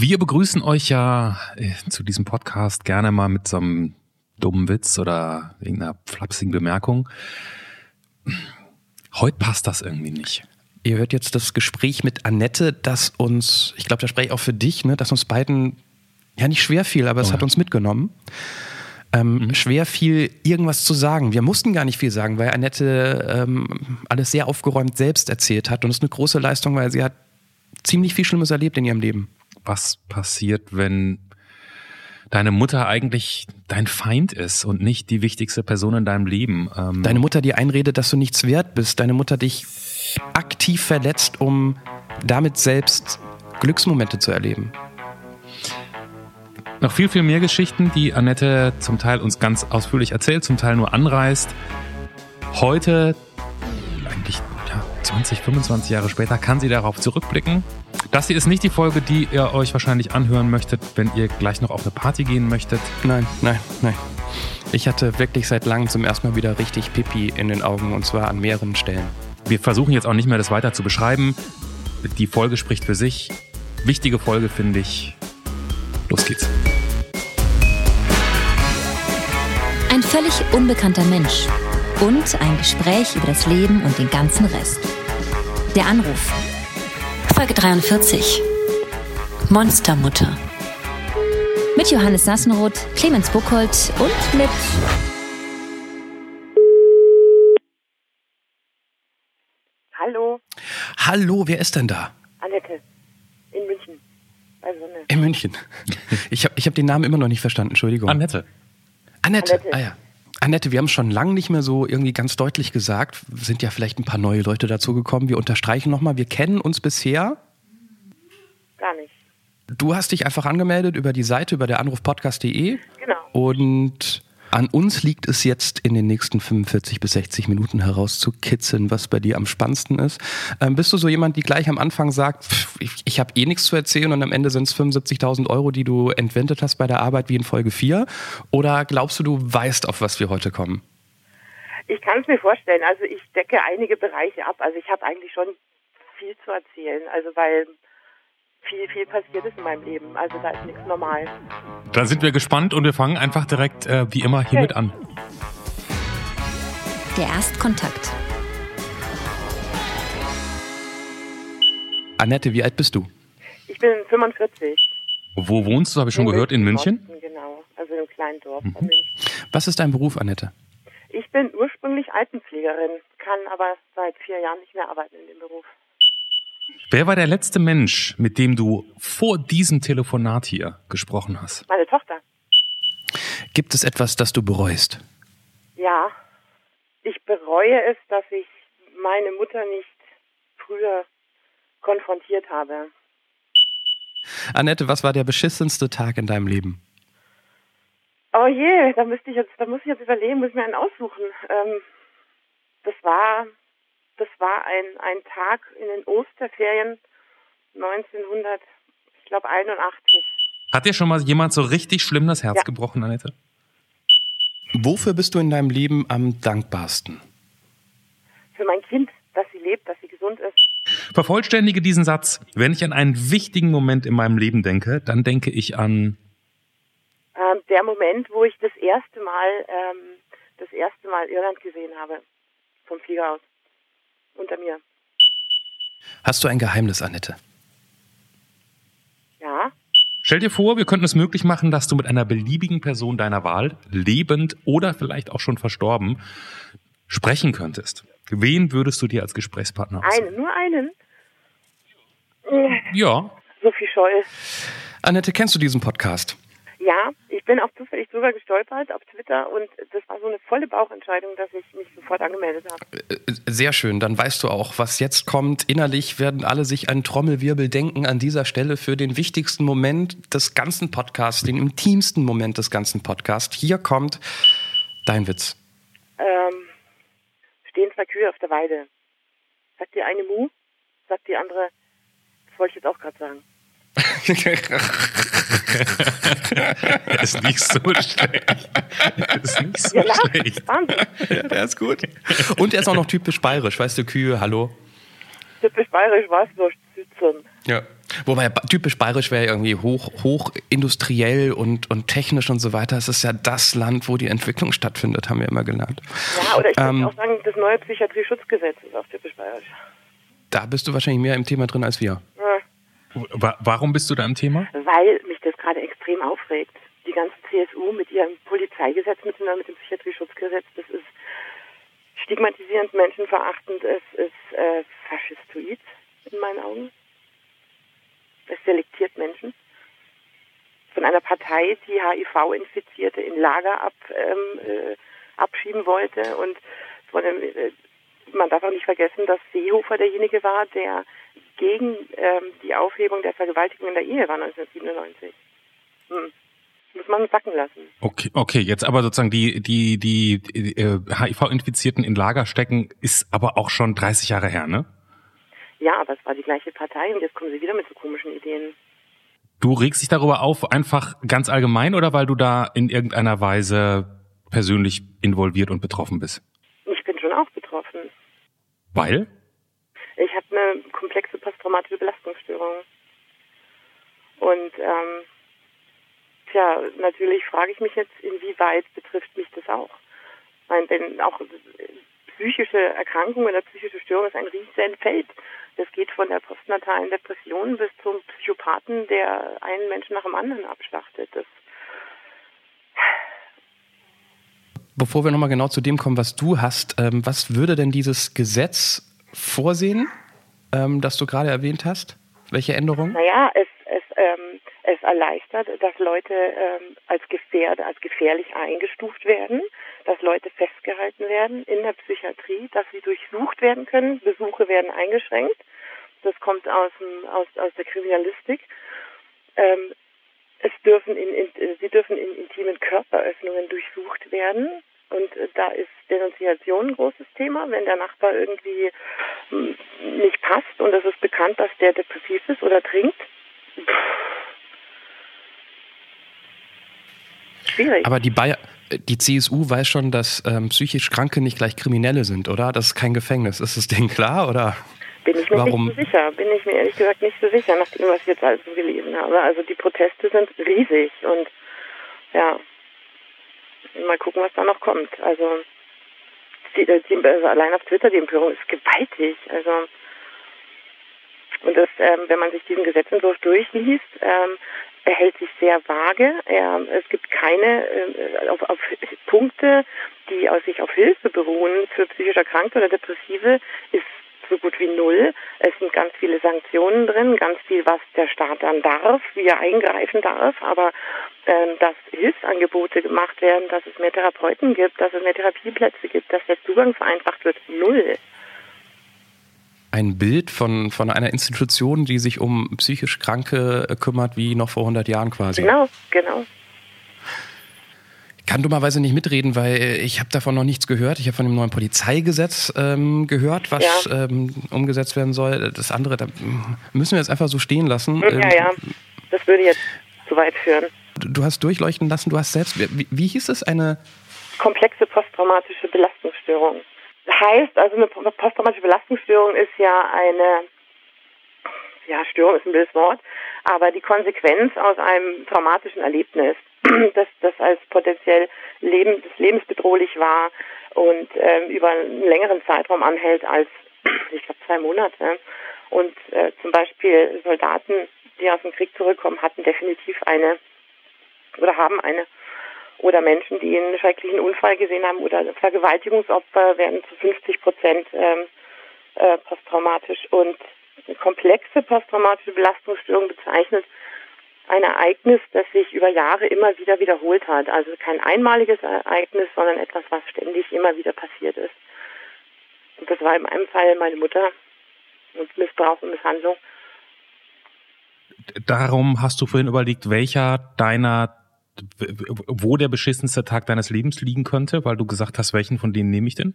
Wir begrüßen euch ja äh, zu diesem Podcast gerne mal mit so einem dummen Witz oder irgendeiner flapsigen Bemerkung. Heute passt das irgendwie nicht. Ihr hört jetzt das Gespräch mit Annette, das uns, ich glaube, da spreche ich auch für dich, ne, dass uns beiden ja nicht schwer fiel, aber es Oh hat uns mitgenommen. Ähm, Mhm. Schwer fiel, irgendwas zu sagen. Wir mussten gar nicht viel sagen, weil Annette ähm, alles sehr aufgeräumt selbst erzählt hat. Und es ist eine große Leistung, weil sie hat ziemlich viel Schlimmes erlebt in ihrem Leben. Was passiert, wenn deine Mutter eigentlich dein Feind ist und nicht die wichtigste Person in deinem Leben? Ähm, Deine Mutter dir einredet, dass du nichts wert bist. Deine Mutter dich aktiv verletzt, um damit selbst Glücksmomente zu erleben. Noch viel, viel mehr Geschichten, die Annette zum Teil uns ganz ausführlich erzählt, zum Teil nur anreißt. Heute, 20, 25 Jahre später, kann sie darauf zurückblicken. Das hier ist nicht die Folge, die ihr euch wahrscheinlich anhören möchtet, wenn ihr gleich noch auf eine Party gehen möchtet. Nein, nein, nein. Ich hatte wirklich seit langem zum ersten Mal wieder richtig Pipi in den Augen und zwar an mehreren Stellen. Wir versuchen jetzt auch nicht mehr, das weiter zu beschreiben. Die Folge spricht für sich. Wichtige Folge, finde ich. Los geht's. Ein völlig unbekannter Mensch und ein Gespräch über das Leben und den ganzen Rest. Der Anruf. Folge 43. Monstermutter. Mit Johannes Sassenroth, Clemens Buchholz und mit Hallo, Hallo, wer ist denn da? Annette. In München. Bei Sonne. In München. Ich habe ich hab den Namen immer noch nicht verstanden, Entschuldigung. Annette. Annette. Annette. Ah ja. Annette, wir haben es schon lange nicht mehr so irgendwie ganz deutlich gesagt. Sind ja vielleicht ein paar neue Leute dazugekommen. Wir unterstreichen nochmal, wir kennen uns bisher. Gar nicht. Du hast dich einfach angemeldet über die Seite, über der Anrufpodcast.de. Genau. Und an uns liegt es jetzt in den nächsten 45 bis 60 Minuten herauszukitzeln, was bei dir am spannendsten ist. Ähm, bist du so jemand, die gleich am Anfang sagt, pff, ich, ich habe eh nichts zu erzählen und am Ende sind es 75.000 Euro, die du entwendet hast bei der Arbeit wie in Folge 4? Oder glaubst du, du weißt, auf was wir heute kommen? Ich kann es mir vorstellen. Also ich decke einige Bereiche ab. Also ich habe eigentlich schon viel zu erzählen. Also weil viel, viel passiert ist in meinem Leben. Also da ist nichts normal. Dann sind wir gespannt und wir fangen einfach direkt äh, wie immer hiermit an. der Erstkontakt. Annette, wie alt bist du? Ich bin 45. Wo wohnst du, habe ich schon gehört, in München? Mhm. Genau. Also in einem kleinen Dorf München. Was ist dein Beruf, Annette? Ich bin ursprünglich Altenpflegerin, kann aber seit vier Jahren nicht mehr arbeiten in dem Beruf. Wer war der letzte Mensch, mit dem du vor diesem Telefonat hier gesprochen hast? Meine Tochter. Gibt es etwas, das du bereust? Ja, ich bereue es, dass ich meine Mutter nicht früher konfrontiert habe. Annette, was war der beschissenste Tag in deinem Leben? Oh je, da müsste ich jetzt, da muss ich jetzt überlegen, muss ich mir einen aussuchen. Ähm, das war, das war ein, ein Tag in den Osterferien 1900, ich glaube 81. Hat dir schon mal jemand so richtig schlimm das Herz Ja. gebrochen, Annette? Wofür bist du in deinem Leben am dankbarsten? Für mein Kind, dass sie lebt, dass sie gesund ist. Vervollständige diesen Satz. Wenn ich an einen wichtigen Moment in meinem Leben denke, dann denke ich an Ähm, der Moment, wo ich das erste Mal, ähm, das erste Mal Irland gesehen habe, vom Flieger aus, unter mir. Hast du ein Geheimnis, Annette? Ja, Stell dir vor, wir könnten es möglich machen, dass du mit einer beliebigen Person deiner Wahl, lebend oder vielleicht auch schon verstorben, sprechen könntest. Wen würdest du dir als Gesprächspartner aussuchen? einen, nur einen. Ja, Sophie Scholl. Annette, kennst du diesen Podcast? Ja, ich bin auch zufällig drüber gestolpert auf Twitter und das war so eine volle Bauchentscheidung, dass ich mich sofort angemeldet habe. Äh, Sehr schön, dann weißt du auch, was jetzt kommt. Innerlich werden alle sich einen Trommelwirbel denken an dieser Stelle für den wichtigsten Moment des ganzen Podcasts, den intimsten Moment des ganzen Podcasts. Hier kommt dein Witz. Ähm, stehen zwei Kühe auf der Weide. Sagt die eine Mu, sagt die andere, das wollte ich jetzt auch gerade sagen. ist nicht so schlecht. Ist nicht so Ja, schlecht. Der ist gut. Und er ist auch noch typisch bayerisch, weißt du, Kühe, hallo. Typisch bayerisch war es so sitzen. Ja. Wobei typisch bayerisch wäre irgendwie hoch, hoch industriell und, und technisch und so weiter. Es ist ja das Land, wo die Entwicklung stattfindet, haben wir immer gelernt. Ja, oder ich ähm, würde auch sagen, das neue Psychiatrieeschutzgesetz ist auch typisch bayerisch. Da bist du wahrscheinlich mehr im Thema drin als wir. Warum bist du da im Thema? Weil mich das gerade extrem aufregt. Die ganze CSU mit ihrem Polizeigesetz, mit dem, Psychiatrieschutzgesetz, das ist stigmatisierend, menschenverachtend, es ist äh, faschistoid in meinen Augen. Es selektiert Menschen. Von einer Partei, die HIV-Infizierte in Lager ab, ähm, äh, abschieben wollte. Und von dem, äh, man darf auch nicht vergessen, dass Seehofer derjenige war, der gegen ähm, die Aufhebung der Vergewaltigung in der Ehe war 1997. Hm. Muss man sacken lassen. Okay, okay, jetzt aber sozusagen die, die, die, die äh, HIV-Infizierten in Lager stecken, ist aber auch schon 30 Jahre her, ne? Ja, aber es war die gleiche Partei und jetzt kommen sie wieder mit so komischen Ideen. Du regst dich darüber auf, einfach ganz allgemein oder weil du da in irgendeiner Weise persönlich involviert und betroffen bist? Ich bin schon auch betroffen. Weil? Ich habe eine komplexe posttraumatische Belastungsstörung. Und ähm, tja, natürlich frage ich mich jetzt, inwieweit betrifft mich das auch? Meine, denn auch psychische Erkrankung oder psychische Störung ist ein riesen Feld. Das geht von der postnatalen Depression bis zum Psychopathen, der einen Menschen nach dem anderen abschlachtet. Das Bevor wir nochmal genau zu dem kommen, was du hast, ähm, was würde denn dieses Gesetz vorsehen, ähm, das du gerade erwähnt hast? Welche Änderungen? Naja, es, es, ähm, es erleichtert, dass Leute ähm, als gefährdet, als gefährlich eingestuft werden, dass Leute festgehalten werden in der Psychiatrie, dass sie durchsucht werden können, Besuche werden eingeschränkt. Das kommt aus, dem, aus, aus der Kriminalistik. Ähm, es dürfen in, in, sie dürfen in intimen Körperöffnungen durchsucht werden. Und äh, da ist Denunziation ein großes Thema, wenn der Nachbar irgendwie hm, nicht passt und es ist bekannt, dass der depressiv ist oder trinkt. Schwierig. Aber die Bayer, die CSU weiß schon, dass ähm, psychisch Kranke nicht gleich Kriminelle sind, oder? Das ist kein Gefängnis. Ist das Ding klar, oder? Bin ich mir Warum? nicht so sicher. Bin ich mir ehrlich gesagt nicht so sicher, nach dem, was ich jetzt alles gelesen habe. Also die Proteste sind riesig und ja, mal gucken, was da noch kommt. Also, die, die, also allein auf Twitter die Empörung ist gewaltig. Also und das, ähm, wenn man sich diesen Gesetzentwurf durchliest, ähm, er hält sich sehr vage. Er, es gibt keine äh, auf, auf Punkte, die aus sich auf Hilfe beruhen für psychisch Erkrankte oder Depressive, ist so gut wie null. Es sind ganz viele Sanktionen drin, ganz viel, was der Staat dann darf, wie er eingreifen darf, aber äh, dass Hilfsangebote gemacht werden, dass es mehr Therapeuten gibt, dass es mehr Therapieplätze gibt, dass der Zugang vereinfacht wird, null ein Bild von, von einer Institution, die sich um psychisch Kranke kümmert, wie noch vor 100 Jahren quasi. Genau, genau. Ich kann dummerweise nicht mitreden, weil ich habe davon noch nichts gehört. Ich habe von dem neuen Polizeigesetz ähm, gehört, was ja. ähm, umgesetzt werden soll. Das andere, da müssen wir jetzt einfach so stehen lassen. Ja, ähm, ja, das würde jetzt zu weit führen. Du hast durchleuchten lassen, du hast selbst, wie, wie hieß es, eine komplexe posttraumatische Belastungsstörung heißt, also eine posttraumatische Belastungsstörung ist ja eine, ja, Störung ist ein blödes Wort, aber die Konsequenz aus einem traumatischen Erlebnis, das, das als potenziell Leben, lebensbedrohlich war und ähm, über einen längeren Zeitraum anhält als, ich glaube, zwei Monate. Und äh, zum Beispiel Soldaten, die aus dem Krieg zurückkommen, hatten definitiv eine oder haben eine oder Menschen, die einen schrecklichen Unfall gesehen haben oder Vergewaltigungsopfer werden zu 50 Prozent ähm, äh, posttraumatisch und eine komplexe posttraumatische Belastungsstörung bezeichnet ein Ereignis, das sich über Jahre immer wieder wiederholt hat. Also kein einmaliges Ereignis, sondern etwas, was ständig immer wieder passiert ist. Und das war in einem Fall meine Mutter und Missbrauch und Misshandlung. Darum hast du vorhin überlegt, welcher deiner wo der beschissenste Tag deines Lebens liegen könnte, weil du gesagt hast, welchen von denen nehme ich denn?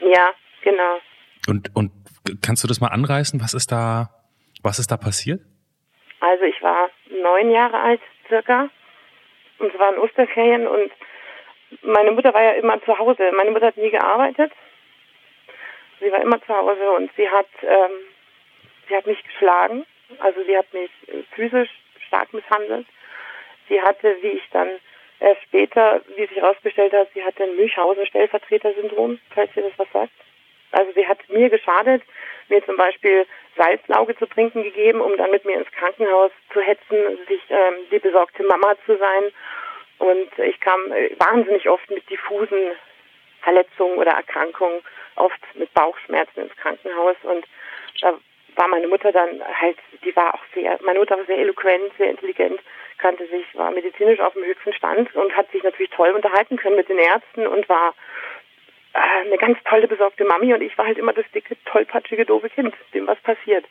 Ja, genau. Und, und kannst du das mal anreißen? Was ist da, was ist da passiert? Also ich war neun Jahre alt circa und es waren Osterferien und meine Mutter war ja immer zu Hause. Meine Mutter hat nie gearbeitet. Sie war immer zu Hause und sie hat, ähm, sie hat mich geschlagen Also sie hat mich physisch stark misshandelt. Sie hatte, wie ich dann erst später, wie sich herausgestellt hat, sie hatte ein Münchhausen-Stellvertreter-Syndrom, falls ihr das was sagt. Also sie hat mir geschadet, mir zum Beispiel Salzlauge zu trinken gegeben, um dann mit mir ins Krankenhaus zu hetzen, sich ähm, die besorgte Mama zu sein. Und ich kam äh, wahnsinnig oft mit diffusen Verletzungen oder Erkrankungen, oft mit Bauchschmerzen ins Krankenhaus. Und da war meine Mutter dann halt, die war auch sehr, meine Mutter war sehr eloquent, sehr intelligent, kannte sich, war medizinisch auf dem höchsten Stand und hat sich natürlich toll unterhalten können mit den Ärzten und war eine ganz tolle, besorgte Mami und ich war halt immer das dicke, tollpatschige, doofe Kind, dem was passiert.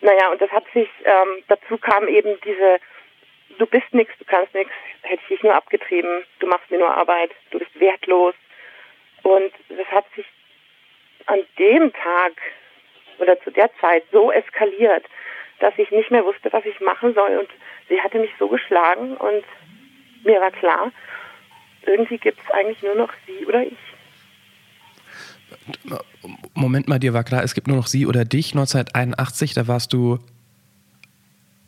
Naja, und das hat sich, ähm, dazu kam eben diese, du bist nichts, du kannst nichts, hätte ich dich nur abgetrieben, du machst mir nur Arbeit, du bist wertlos. Und das hat sich an dem Tag oder zu der Zeit so eskaliert, dass ich nicht mehr wusste, was ich machen soll. Und sie hatte mich so geschlagen und mir war klar, irgendwie gibt es eigentlich nur noch sie oder ich. Moment mal, dir war klar, es gibt nur noch sie oder dich. 1981, da warst du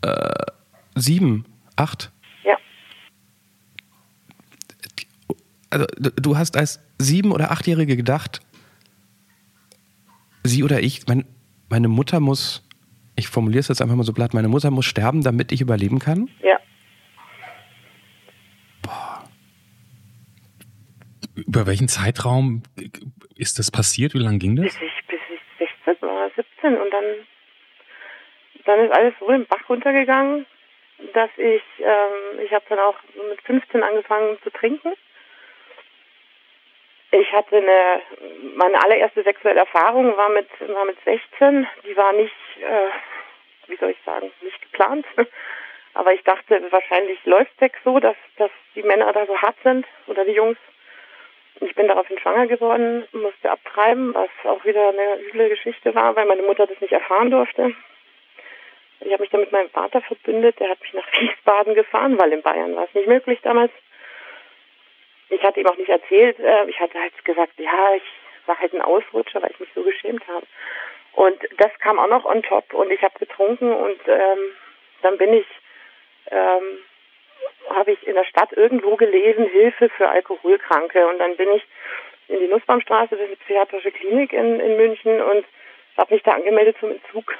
äh, sieben, acht? Ja. Also du hast als sieben- oder achtjährige gedacht, sie oder ich, mein, meine Mutter muss, ich formuliere es jetzt einfach mal so platt, meine Mutter muss sterben, damit ich überleben kann? Ja. Boah. Über welchen Zeitraum ist das passiert? Wie lange ging das? Bis ich, bis ich 16 oder 17 und dann, dann ist alles so im Bach runtergegangen, dass ich, ähm, ich habe dann auch mit 15 angefangen zu trinken. Ich hatte eine, meine allererste sexuelle Erfahrung war mit, war mit 16. Die war nicht, äh, wie soll ich sagen, nicht geplant. Aber ich dachte, wahrscheinlich läuft Sex so, dass, dass die Männer da so hart sind oder die Jungs. Ich bin daraufhin schwanger geworden, musste abtreiben, was auch wieder eine üble Geschichte war, weil meine Mutter das nicht erfahren durfte. Ich habe mich dann mit meinem Vater verbündet, der hat mich nach Wiesbaden gefahren, weil in Bayern war es nicht möglich damals ich hatte ihm auch nicht erzählt, äh, ich hatte halt gesagt, ja, ich war halt ein Ausrutscher, weil ich mich so geschämt habe. Und das kam auch noch on top und ich habe getrunken und ähm, dann bin ich, ähm, habe ich in der Stadt irgendwo gelesen, Hilfe für Alkoholkranke und dann bin ich in die Nussbaumstraße, das ist eine psychiatrische Klinik in, in München und habe mich da angemeldet zum Entzug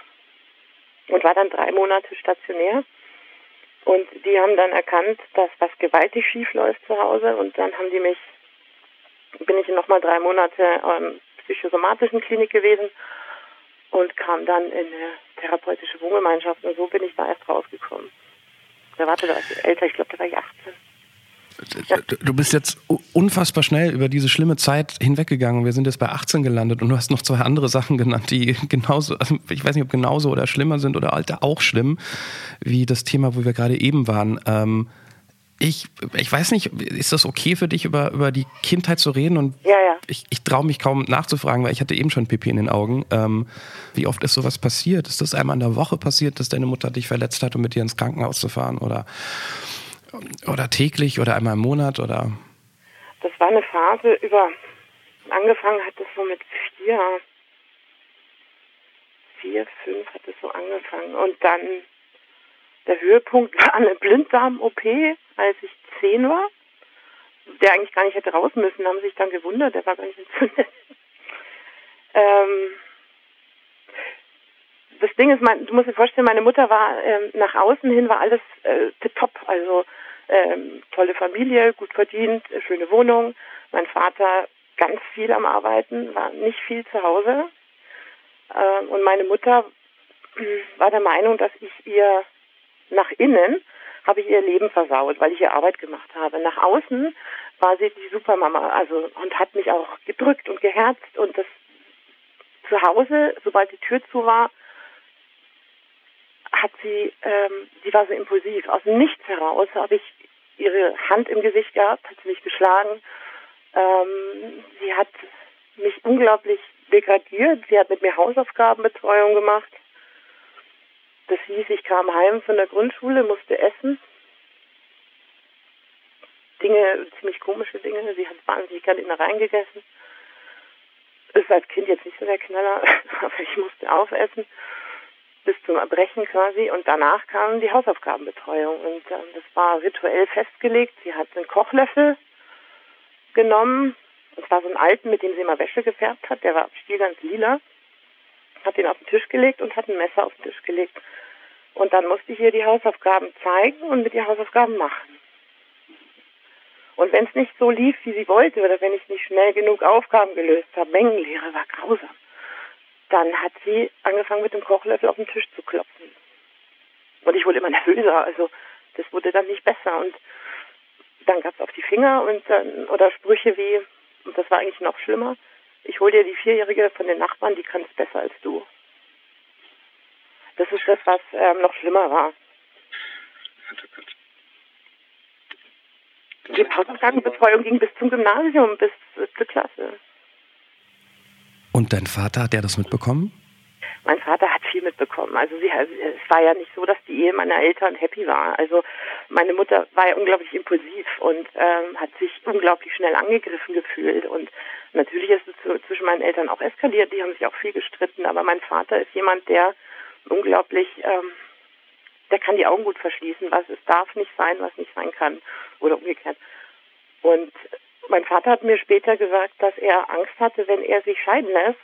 und war dann drei Monate stationär und die haben dann erkannt, dass was gewaltig schief läuft zu Hause. Und dann haben die mich, bin ich nochmal drei Monate ähm, psychosomatischen Klinik gewesen und kam dann in eine therapeutische Wohngemeinschaft. Und so bin ich da erst rausgekommen. Da war ich älter, ich glaube, da war ich 18. Du bist jetzt unfassbar schnell über diese schlimme Zeit hinweggegangen. Wir sind jetzt bei 18 gelandet und du hast noch zwei andere Sachen genannt, die genauso, also ich weiß nicht, ob genauso oder schlimmer sind oder auch schlimm, wie das Thema, wo wir gerade eben waren. Ähm, ich, ich weiß nicht, ist das okay für dich, über, über die Kindheit zu reden? Und ja, ja. ich, ich traue mich kaum nachzufragen, weil ich hatte eben schon Pipi in den Augen. Ähm, wie oft ist sowas passiert? Ist das einmal in der Woche passiert, dass deine Mutter dich verletzt hat, um mit dir ins Krankenhaus zu fahren? Oder oder täglich oder einmal im Monat oder? Das war eine Phase über, angefangen hat es so mit vier, vier, fünf hat es so angefangen. Und dann der Höhepunkt war eine Blinddarm-OP, als ich zehn war. Der eigentlich gar nicht hätte raus müssen, haben sich dann gewundert, der war gar nicht entzündet. ähm, das Ding ist, mein, du musst dir vorstellen, meine Mutter war ähm, nach außen hin war alles äh, top, also ähm, tolle Familie, gut verdient, schöne Wohnung. Mein Vater ganz viel am Arbeiten, war nicht viel zu Hause. Ähm, und meine Mutter war der Meinung, dass ich ihr nach innen habe ich ihr Leben versaut, weil ich ihr Arbeit gemacht habe. Nach außen war sie die Supermama, also und hat mich auch gedrückt und geherzt und das zu Hause, sobald die Tür zu war, hat sie, ähm, sie war so impulsiv. Aus dem Nichts heraus habe ich ihre Hand im Gesicht gehabt, hat sie mich geschlagen. Ähm, sie hat mich unglaublich degradiert. Sie hat mit mir Hausaufgabenbetreuung gemacht. Das hieß, ich kam heim von der Grundschule, musste essen. Dinge, ziemlich komische Dinge. Sie hat wahnsinnig gerne Innereien gegessen. Ist als Kind jetzt nicht so der Knaller, aber ich musste aufessen. bis zum Erbrechen quasi und danach kam die Hausaufgabenbetreuung und äh, das war rituell festgelegt. Sie hat einen Kochlöffel genommen, und zwar so einen alten, mit dem sie immer Wäsche gefärbt hat, der war stiel ganz lila, hat den auf den Tisch gelegt und hat ein Messer auf den Tisch gelegt. Und dann musste ich ihr die Hausaufgaben zeigen und mit ihr Hausaufgaben machen. Und wenn es nicht so lief, wie sie wollte, oder wenn ich nicht schnell genug Aufgaben gelöst habe, Mengenlehre war grausam, dann hat sie angefangen mit dem Kochlöffel auf den Tisch zu klopfen. Und ich wurde immer nervöser, also das wurde dann nicht besser. Und dann gab es auf die Finger und dann, oder Sprüche wie, und das war eigentlich noch schlimmer, ich hole dir die Vierjährige von den Nachbarn, die kann es besser als du. Das ist das, was ähm, noch schlimmer war. Die Hausaufgabenbetreuung ging bis zum Gymnasium, bis zur Klasse. Und dein Vater, hat der das mitbekommen? Mein Vater hat viel mitbekommen. Also sie, es war ja nicht so, dass die Ehe meiner Eltern happy war. Also meine Mutter war ja unglaublich impulsiv und ähm, hat sich unglaublich schnell angegriffen gefühlt. Und natürlich ist es zwischen meinen Eltern auch eskaliert. Die haben sich auch viel gestritten. Aber mein Vater ist jemand, der unglaublich, ähm, der kann die Augen gut verschließen, was es darf nicht sein, was nicht sein kann oder umgekehrt. Und mein Vater hat mir später gesagt, dass er Angst hatte, wenn er sich scheiden lässt,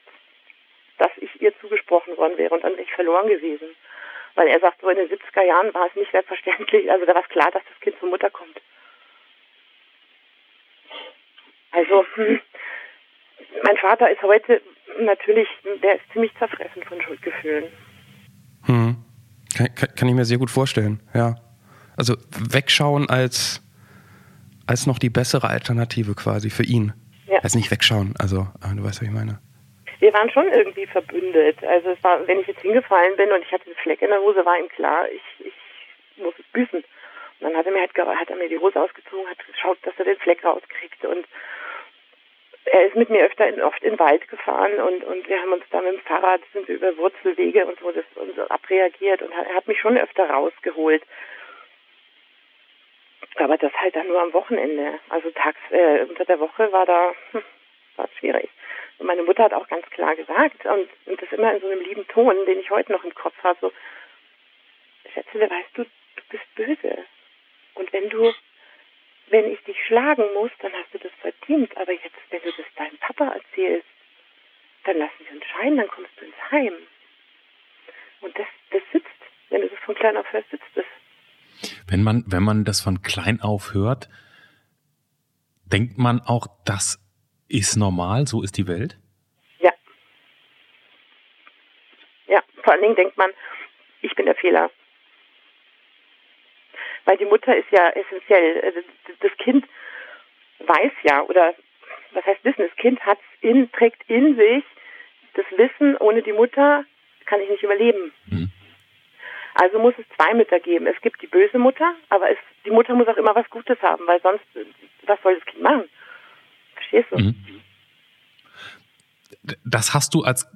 dass ich ihr zugesprochen worden wäre und an sich verloren gewesen. Weil er sagt, so in den 70er Jahren war es nicht selbstverständlich, also da war es klar, dass das Kind zur Mutter kommt. Also, hm, mein Vater ist heute natürlich, der ist ziemlich zerfressen von Schuldgefühlen. Hm. Kann, kann, kann ich mir sehr gut vorstellen, ja. Also wegschauen als, als noch die bessere Alternative quasi für ihn. Ja. Also nicht wegschauen, also du weißt, was ich meine. Wir waren schon irgendwie verbündet. Also es war, wenn ich jetzt hingefallen bin und ich hatte einen Fleck in der Hose, war ihm klar, ich, ich muss es büßen. Und dann hat er mir halt hat er mir die Hose ausgezogen, hat geschaut, dass er den Fleck rauskriegt und er ist mit mir öfter in, oft in den Wald gefahren und, und wir haben uns da mit dem Fahrrad sind wir über Wurzelwege und so das und so abreagiert und er hat mich schon öfter rausgeholt. Aber das halt dann nur am Wochenende. Also tags äh, unter der Woche war da hm, war schwierig. Und meine Mutter hat auch ganz klar gesagt und, und das immer in so einem lieben Ton, den ich heute noch im Kopf habe, so Schätzele, weißt du, du bist böse. Und wenn du wenn ich dich schlagen muss, dann hast du das verdient. Aber jetzt, wenn du das deinem Papa erzählst, dann lassen wir uns scheiden, dann kommst du ins Heim. Und das, das sitzt, wenn du das von klein auf hörst, sitzt das. Wenn man, wenn man das von klein auf hört, denkt man auch, das ist normal, so ist die Welt? Ja. Ja, vor allen Dingen denkt man, ich bin der Fehler weil die Mutter ist ja essentiell. Also, das Kind weiß ja, oder was heißt Wissen? Das Kind hat in, trägt in sich das Wissen, ohne die Mutter kann ich nicht überleben. Mhm. Also muss es zwei Mütter geben. Es gibt die böse Mutter, aber es, die Mutter muss auch immer was Gutes haben, weil sonst, was soll das Kind machen? Verstehst du? Mhm. Das hast du als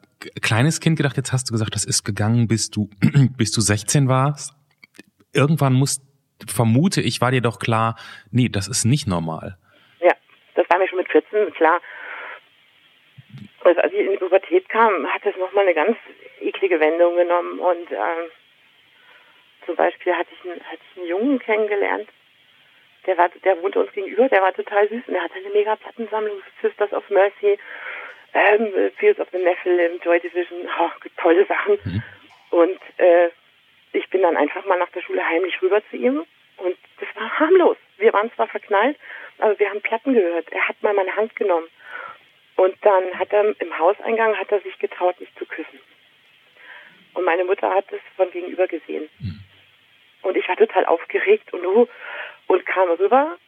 kleines Kind gedacht, jetzt hast du gesagt, das ist gegangen, bis du, bis du 16 warst. Irgendwann muss vermute ich, war dir doch klar, nee, das ist nicht normal. Ja, das war mir schon mit 14 klar. Also als ich in die Pubertät kam, hat das nochmal eine ganz eklige Wendung genommen und ähm, zum Beispiel hatte ich, einen, hatte ich einen Jungen kennengelernt, der war, der wohnte uns gegenüber, der war total süß und der hatte eine mega Plattensammlung, Sisters of Mercy, ähm, Fields of the Nephilim, Joy Division, oh, tolle Sachen. Mhm. Und äh, ich bin dann einfach mal nach der Schule heimlich rüber zu ihm und das war harmlos. Wir waren zwar verknallt, aber wir haben Platten gehört. Er hat mal meine Hand genommen. Und dann hat er im Hauseingang hat er sich getraut, mich zu küssen. Und meine Mutter hat es von gegenüber gesehen. Mhm. Und ich war total aufgeregt und uh, und kam rüber.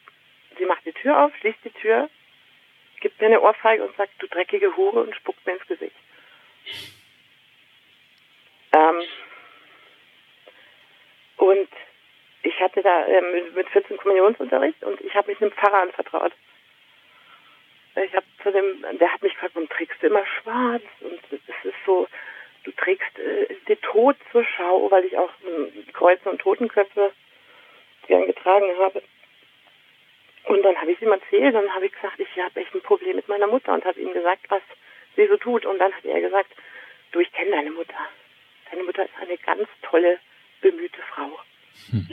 Sie macht die Tür auf, schließt die Tür, gibt mir eine Ohrfeige und sagt, du dreckige Hure und spuckt mir ins Gesicht. Ähm, und ich hatte da ähm, mit 14 Kommunionsunterricht und ich habe mich einem Pfarrer anvertraut. Ich habe zu dem, der hat mich gefragt, warum trägst du immer schwarz? Und es ist so, du trägst äh, den Tod zur Schau, weil ich auch äh, Kreuze und Totenköpfe gern getragen habe. Und dann habe ich ihm erzählt und habe ich gesagt, ich habe echt ein Problem mit meiner Mutter und habe ihm gesagt, was sie so tut. Und dann hat er gesagt, du, ich kenne deine Mutter. deine Mutter ist eine ganz tolle, bemühte Frau. Hm.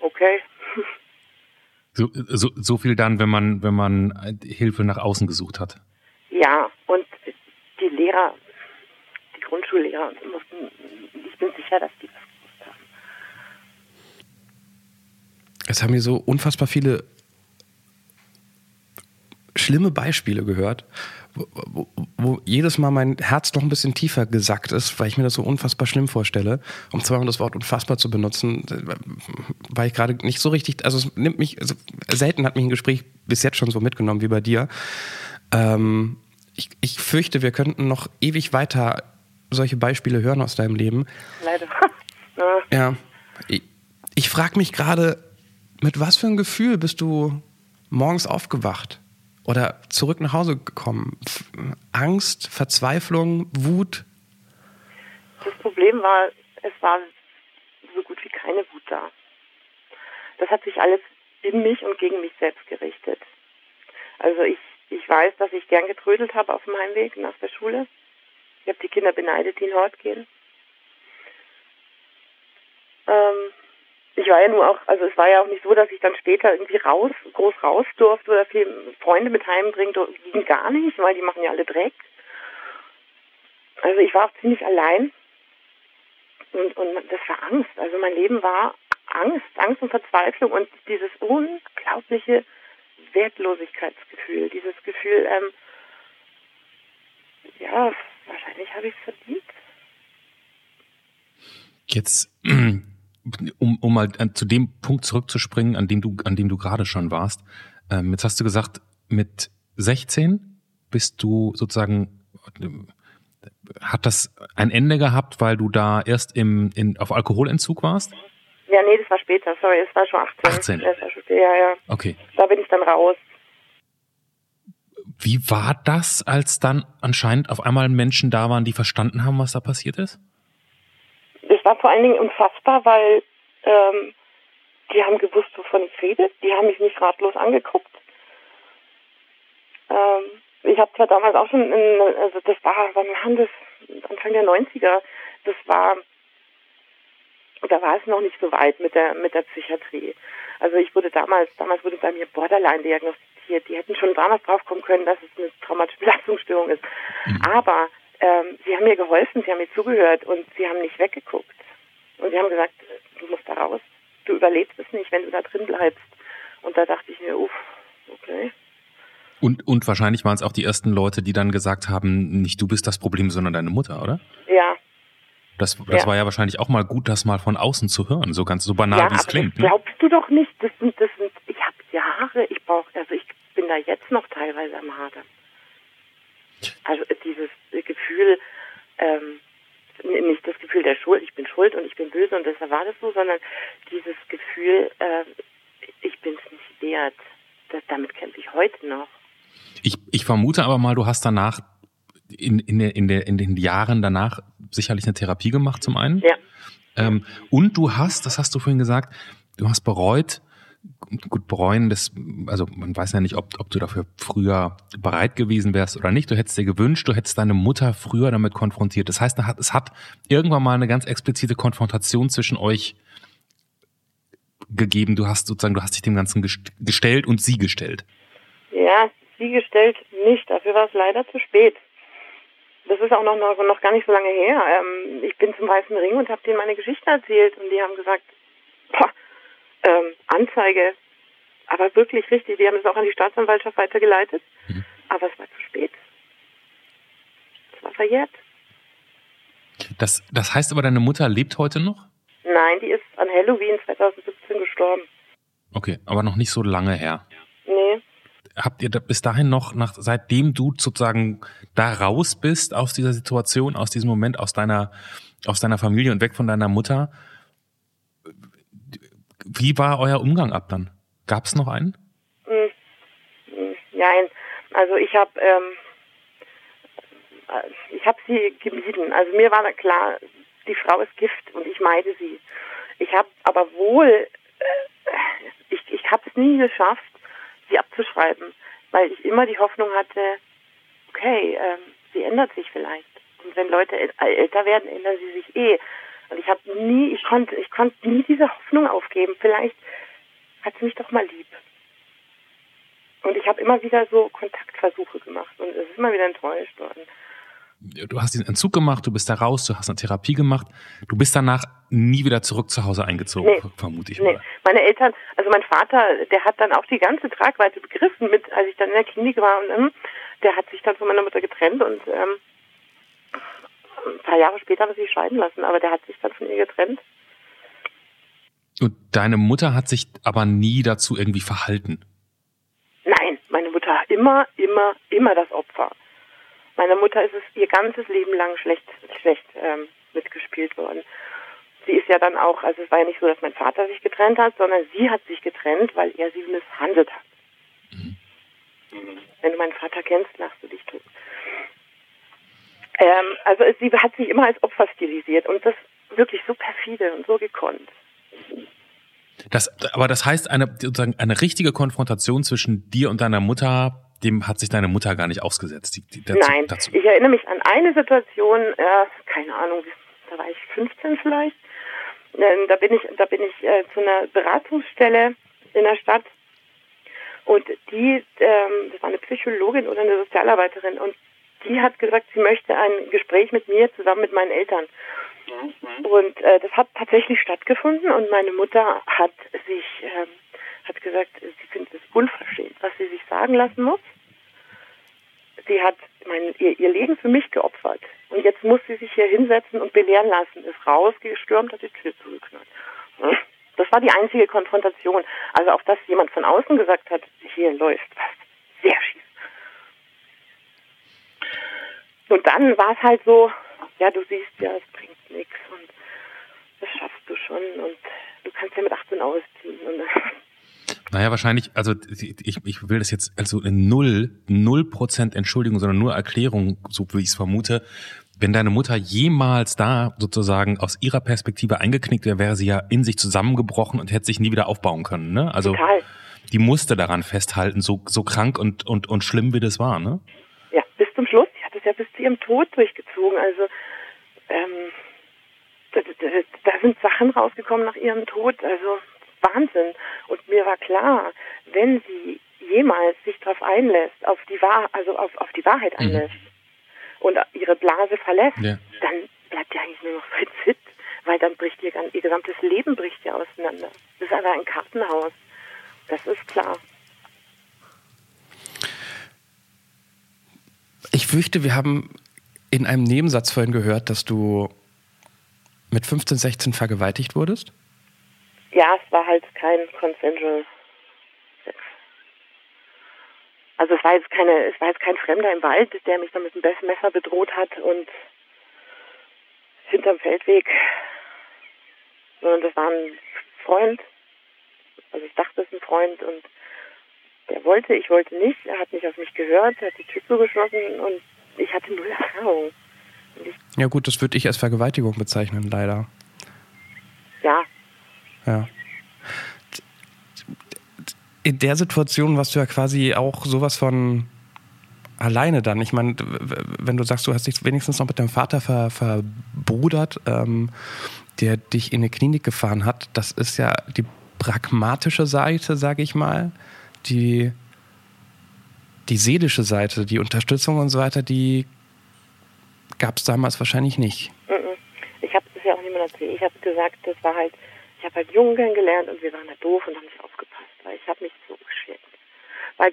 Okay. So, so, so viel dann, wenn man, wenn man Hilfe nach außen gesucht hat. Ja, und die Lehrer, die Grundschullehrer mussten, ich bin sicher, dass die das gewusst haben. Es haben wir so unfassbar viele schlimme Beispiele gehört, wo, wo, wo, jedes Mal mein Herz noch ein bisschen tiefer gesackt ist, weil ich mir das so unfassbar schlimm vorstelle. Um zweimal das Wort unfassbar zu benutzen, weil ich gerade nicht so richtig, also es nimmt mich, also selten hat mich ein Gespräch bis jetzt schon so mitgenommen wie bei dir. Ähm, ich, ich fürchte, wir könnten noch ewig weiter solche Beispiele hören aus deinem Leben. Leider. ja. Ich, ich frage mich gerade, mit was für ein Gefühl bist du morgens aufgewacht? oder zurück nach Hause gekommen? Angst, Verzweiflung, Wut? Das Problem war, es war so gut wie keine Wut da. Das hat sich alles in mich und gegen mich selbst gerichtet. Also ich, ich weiß, dass ich gern getrödelt habe auf dem Heimweg nach der Schule. Ich habe die Kinder beneidet, die in Hort gehen. Ähm, ich war ja nur auch, also es war ja auch nicht so, dass ich dann später irgendwie raus, groß raus durfte oder viele Freunde mit heimbringen, ging gar nicht, weil die machen ja alle Dreck. Also ich war auch ziemlich allein und, und das war Angst. Also mein Leben war Angst, Angst und Verzweiflung und dieses unglaubliche Wertlosigkeitsgefühl, dieses Gefühl, ähm, ja, wahrscheinlich habe ich es verdient. Jetzt um, um mal zu dem Punkt zurückzuspringen, an dem du, an dem du gerade schon warst. Ähm, jetzt hast du gesagt, mit 16 bist du sozusagen, hat das ein Ende gehabt, weil du da erst im, in, auf Alkoholentzug warst? Ja, nee, das war später, sorry, es war schon 18. 18? Das war schon, ja, ja. Okay. Da bin ich dann raus. Wie war das, als dann anscheinend auf einmal Menschen da waren, die verstanden haben, was da passiert ist? das war vor allen Dingen unfassbar, weil ähm, die haben gewusst, wovon ich rede. Die haben mich nicht ratlos angeguckt. Ähm, ich habe zwar damals auch schon, in, also das war, wann waren das? Anfang der 90er. Das war, da war es noch nicht so weit mit der mit der Psychiatrie. Also ich wurde damals, damals wurde bei mir Borderline diagnostiziert. Die hätten schon damals drauf kommen können, dass es eine traumatische Belastungsstörung ist. Mhm. Aber ähm, sie haben mir geholfen, sie haben mir zugehört und sie haben nicht weggeguckt. Und sie haben gesagt, du musst da raus. Du überlebst es nicht, wenn du da drin bleibst. Und da dachte ich mir, uff, okay. Und, und wahrscheinlich waren es auch die ersten Leute, die dann gesagt haben, nicht du bist das Problem, sondern deine Mutter, oder? Ja. Das, das ja. war ja wahrscheinlich auch mal gut, das mal von außen zu hören, so ganz so banal, ja, wie es klingt. Das ne? glaubst du doch nicht. Das sind, das sind, Jahre, ich brauche, also ich bin da jetzt noch teilweise am Hadern. Also dieses Gefühl, ähm, nicht das Gefühl der Schuld, ich bin schuld und ich bin böse und deshalb war das so, sondern dieses Gefühl, äh, ich bin es nicht wert. Das, damit kämpfe ich heute noch. Ich, ich vermute aber mal, du hast danach in, in, der, in, der, in den Jahren danach sicherlich eine Therapie gemacht zum einen. Ja. Ähm, und du hast, das hast du vorhin gesagt, du hast bereut, gut bereuen, das, also man weiß ja nicht, ob, ob du dafür früher bereit gewesen wärst oder nicht. Du hättest dir gewünscht, du hättest deine Mutter früher damit konfrontiert. Das heißt, es hat irgendwann mal eine ganz explizite Konfrontation zwischen euch gegeben. Du hast sozusagen, du hast dich dem Ganzen gestellt und sie gestellt. Ja, sie gestellt nicht. Dafür war es leider zu spät. Das ist auch noch, noch, noch gar nicht so lange her. Ähm, ich bin zum Weißen Ring und habe denen meine Geschichte erzählt und die haben gesagt, boah, ähm, Anzeige, aber wirklich richtig, die haben es auch an die Staatsanwaltschaft weitergeleitet, mhm. aber es war zu spät. Es war verjährt. Das, das heißt aber, deine Mutter lebt heute noch? Nein, die ist an Halloween 2017 gestorben. Okay, aber noch nicht so lange her. Nee. Habt ihr bis dahin noch, nach, seitdem du sozusagen da raus bist aus dieser Situation, aus diesem Moment, aus deiner, aus deiner Familie und weg von deiner Mutter, wie war euer Umgang ab dann? Gab es noch einen? Hm. Nein, also ich habe ähm, ich habe sie gemieden. Also mir war klar, die Frau ist Gift und ich meide sie. Ich habe aber wohl, äh, ich, ich habe es nie geschafft, sie abzuschreiben, weil ich immer die Hoffnung hatte, okay, ähm, sie ändert sich vielleicht. Und wenn Leute älter werden, ändern sie sich eh. Und ich habe nie, ich konnte, ich konnte nie diese Hoffnung aufgeben. Vielleicht hat sie mich doch mal lieb. Und ich habe immer wieder so Kontaktversuche gemacht und es ist immer wieder enttäuscht worden. Du hast den Entzug gemacht, du bist da raus, du hast eine Therapie gemacht. Du bist danach nie wieder zurück zu Hause eingezogen, nee, vermute ich nee. mal. Meine Eltern, also mein Vater, der hat dann auch die ganze Tragweite begriffen, mit, als ich dann in der Klinik war. Und ähm, der hat sich dann von meiner Mutter getrennt und ähm, ein paar Jahre später hat er sich scheiden lassen, aber der hat sich dann von ihr getrennt. Und deine Mutter hat sich aber nie dazu irgendwie verhalten? Nein, meine Mutter immer, immer, immer das Opfer. Meiner Mutter ist es ihr ganzes Leben lang schlecht, schlecht ähm, mitgespielt worden. Sie ist ja dann auch, also es war ja nicht so, dass mein Vater sich getrennt hat, sondern sie hat sich getrennt, weil er sie misshandelt hat. Mhm. Wenn du meinen Vater kennst, lachst du dich tot. Ähm, also sie hat sich immer als Opfer stilisiert und das wirklich so perfide und so gekonnt. Das, aber das heißt, eine, sozusagen eine richtige Konfrontation zwischen dir und deiner Mutter, dem hat sich deine Mutter gar nicht ausgesetzt. Die, die dazu, Nein, dazu. ich erinnere mich an eine Situation, äh, keine Ahnung, da war ich 15 vielleicht. Ähm, da bin ich, da bin ich äh, zu einer Beratungsstelle in der Stadt und die, ähm, das war eine Psychologin oder eine Sozialarbeiterin und die hat gesagt, sie möchte ein Gespräch mit mir zusammen mit meinen Eltern. Mhm. Und äh, das hat tatsächlich stattgefunden und meine Mutter hat sich ähm, hat gesagt, sie findet es unverschämt, was sie sich sagen lassen muss. Sie hat mein, ihr, ihr Leben für mich geopfert und jetzt muss sie sich hier hinsetzen und belehren lassen. Ist rausgestürmt, hat die Tür zugeknallt. Das war die einzige Konfrontation. Also auch, dass jemand von außen gesagt hat, hier läuft was sehr schief. Und dann war es halt so, ja, du siehst ja, es bringt nichts und das schaffst du schon und du kannst ja mit 18 ausziehen. Naja, wahrscheinlich, also ich, ich will das jetzt also in null, null Prozent Entschuldigung, sondern nur Erklärung, so wie ich es vermute. Wenn deine Mutter jemals da sozusagen aus ihrer Perspektive eingeknickt wäre, wäre sie ja in sich zusammengebrochen und hätte sich nie wieder aufbauen können. Ne? Also Total. die musste daran festhalten, so, so krank und, und, und schlimm wie das war, ne? Ja, bis zum Schluss. Es ja bis zu ihrem Tod durchgezogen. Also ähm, da, da, da sind Sachen rausgekommen nach ihrem Tod. Also Wahnsinn. Und mir war klar, wenn sie jemals sich darauf einlässt, auf die Wahr also auf, auf die Wahrheit mhm. einlässt mhm. und ihre Blase verlässt, ja. dann bleibt ja eigentlich nur noch Suizid, weil dann bricht ihr, ihr gesamtes Leben bricht ja auseinander. Das ist einfach ein Kartenhaus. Das ist klar. Ich fürchte, wir haben in einem Nebensatz vorhin gehört, dass du mit 15, 16 vergewaltigt wurdest. Ja, es war halt kein consensual Sex. Also es war jetzt keine, es war jetzt kein Fremder im Wald, der mich dann mit einem Messer bedroht hat und hinterm Feldweg, sondern das war ein Freund. Also ich dachte, es ist ein Freund und der wollte, ich wollte nicht. Er hat nicht auf mich gehört, er hat die Tür zugeschlossen und ich hatte null Erfahrung. Ja gut, das würde ich als Vergewaltigung bezeichnen, leider. Ja, ja. In der Situation warst du ja quasi auch sowas von alleine dann. Ich meine, wenn du sagst, du hast dich wenigstens noch mit deinem Vater ver, verbrudert, ähm, der dich in eine Klinik gefahren hat, das ist ja die pragmatische Seite, sage ich mal. Die, die seelische Seite, die Unterstützung und so weiter, die gab es damals wahrscheinlich nicht. Ich habe es ja auch niemand erzählt. Ich habe gesagt, das war halt ich habe halt Jungen kennengelernt und wir waren da doof und haben nicht aufgepasst, weil ich habe mich so geschämt. Weil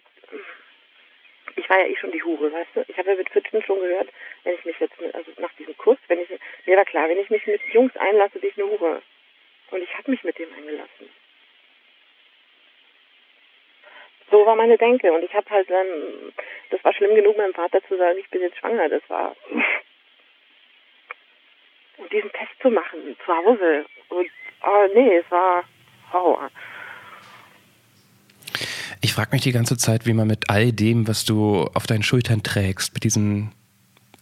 ich war ja eh schon die Hure, weißt du? Ich habe ja mit 14 schon gehört, wenn ich mich jetzt, also nach diesem Kuss, wenn ich, mir war klar, wenn ich mich mit Jungs einlasse, bin ich eine Hure. Und ich habe mich mit dem eingelassen. So war meine Denke. Und ich habe halt dann, das war schlimm genug, meinem Vater zu sagen, ich bin jetzt schwanger. Das war. Und diesen Test zu machen, zu Hause. Und Oh, nee, es war Horror. Ich frage mich die ganze Zeit, wie man mit all dem, was du auf deinen Schultern trägst, mit diesen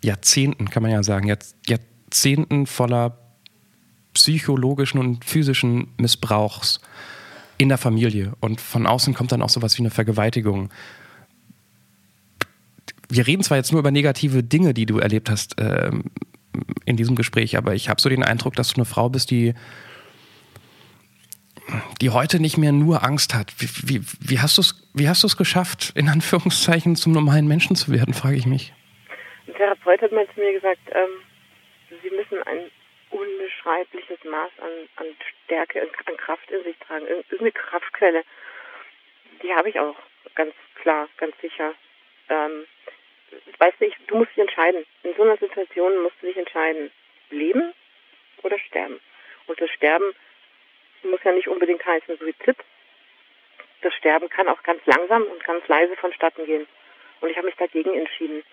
Jahrzehnten, kann man ja sagen, Jahrzehnten voller psychologischen und physischen Missbrauchs in der Familie und von außen kommt dann auch sowas wie eine Vergewaltigung. wir reden zwar jetzt nur über negative Dinge, die du erlebt hast ähm, in diesem Gespräch, aber ich habe so den Eindruck, dass du eine Frau bist, die die heute nicht mehr nur Angst hat. Wie, wie, wie hast du es wie hast du es geschafft, in Anführungszeichen zum normalen Menschen zu werden, frage ich mich. Ein Therapeut hat mal zu mir gesagt, ähm, Sie müssen ein unbeschreibliches Maß an, an Stärke, an Kraft in sich tragen, irgendeine Kraftquelle. Die habe ich auch, ganz klar, ganz sicher. Ähm, weißt du, ich, du musst dich entscheiden. In so einer Situation musst du dich entscheiden. Leben oder sterben. Und das Sterben muss ja nicht unbedingt heißen Suizid. Das Sterben kann auch ganz langsam und ganz leise vonstatten gehen. Und ich habe mich dagegen entschieden.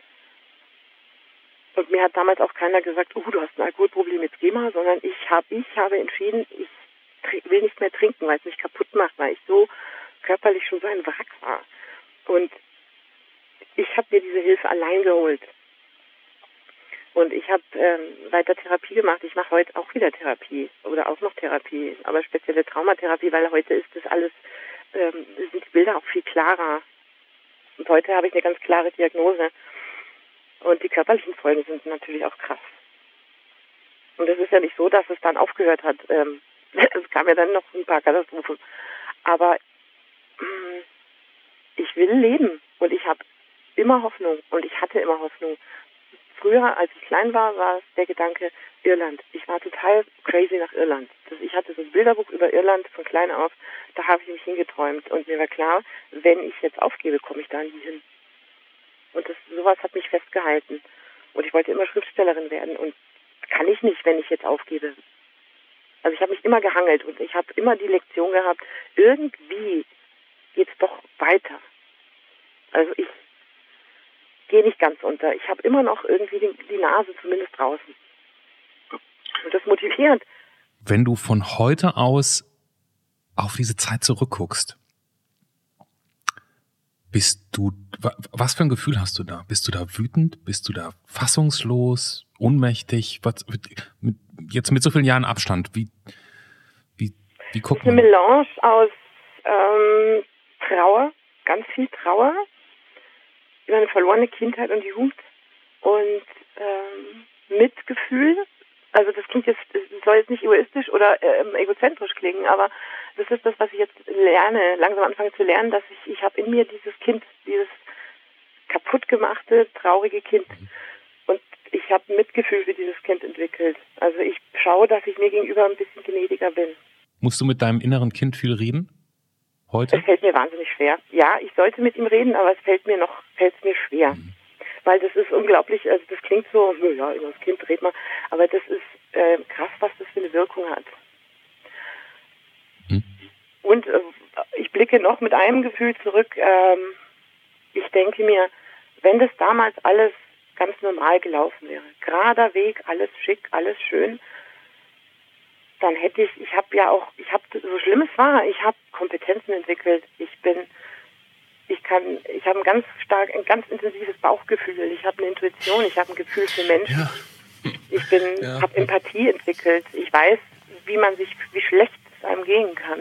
Und mir hat damals auch keiner gesagt, oh, du hast ein Alkoholproblem, jetzt geh sondern ich habe ich habe entschieden, ich will nicht mehr trinken, weil es mich kaputt macht, weil ich so körperlich schon so ein Wrack war. Und ich habe mir diese Hilfe allein geholt. Und ich habe ähm, weiter Therapie gemacht. Ich mache heute auch wieder Therapie oder auch noch Therapie, aber spezielle Traumatherapie, weil heute ist das alles, ähm, sind die Bilder auch viel klarer. Und heute habe ich eine ganz klare Diagnose. Und die körperlichen Folgen sind natürlich auch krass. Und es ist ja nicht so, dass es dann aufgehört hat. Ähm, es kam ja dann noch ein paar Katastrophen. Aber ähm, ich will leben und ich habe immer Hoffnung und ich hatte immer Hoffnung. Früher, als ich klein war, war es der Gedanke Irland. Ich war total crazy nach Irland. Das, ich hatte so ein Bilderbuch über Irland von klein auf, da habe ich mich hingeträumt und mir war klar, wenn ich jetzt aufgebe, komme ich da nie hin. Und das, sowas hat mich festgehalten. Und ich wollte immer Schriftstellerin werden und kann ich nicht, wenn ich jetzt aufgebe. Also ich habe mich immer gehangelt und ich habe immer die Lektion gehabt, irgendwie geht es doch weiter. Also ich gehe nicht ganz unter. Ich habe immer noch irgendwie die, die Nase zumindest draußen. Und das motiviert. Wenn du von heute aus auf diese Zeit zurückguckst, bist du, was für ein Gefühl hast du da? Bist du da wütend? Bist du da fassungslos, ohnmächtig? Was, mit, jetzt mit so vielen Jahren Abstand, wie, wie, wie guckt man? Eine Melange aus ähm, Trauer, ganz viel Trauer über eine verlorene Kindheit und Jugend und ähm, Mitgefühl. Also das klingt jetzt, das soll jetzt nicht egoistisch oder ähm, egozentrisch klingen, aber das ist das, was ich jetzt lerne, langsam anfange zu lernen, dass ich, ich habe in mir dieses Kind, dieses kaputtgemachte, traurige Kind. Und ich habe Mitgefühl für dieses Kind entwickelt. Also ich schaue, dass ich mir gegenüber ein bisschen gnädiger bin. Musst du mit deinem inneren Kind viel reden? Heute? Es fällt mir wahnsinnig schwer. Ja, ich sollte mit ihm reden, aber es fällt mir noch, fällt mir schwer. Mhm. Weil das ist unglaublich, also das klingt so, ja, über das Kind redet man, aber das ist äh, krass, was das für eine Wirkung hat. Hm. Und äh, ich blicke noch mit einem Gefühl zurück. Ähm, ich denke mir, wenn das damals alles ganz normal gelaufen wäre, gerader Weg, alles schick, alles schön, dann hätte ich, ich habe ja auch, ich habe, so schlimm es war, ich habe Kompetenzen entwickelt. Ich bin, ich kann, ich habe ein ganz stark, ein ganz intensives Bauchgefühl. Ich habe eine Intuition, ich habe ein Gefühl für Menschen. Ja. Ich bin, ja. habe Empathie entwickelt. Ich weiß, wie man sich, wie schlecht es einem gehen kann.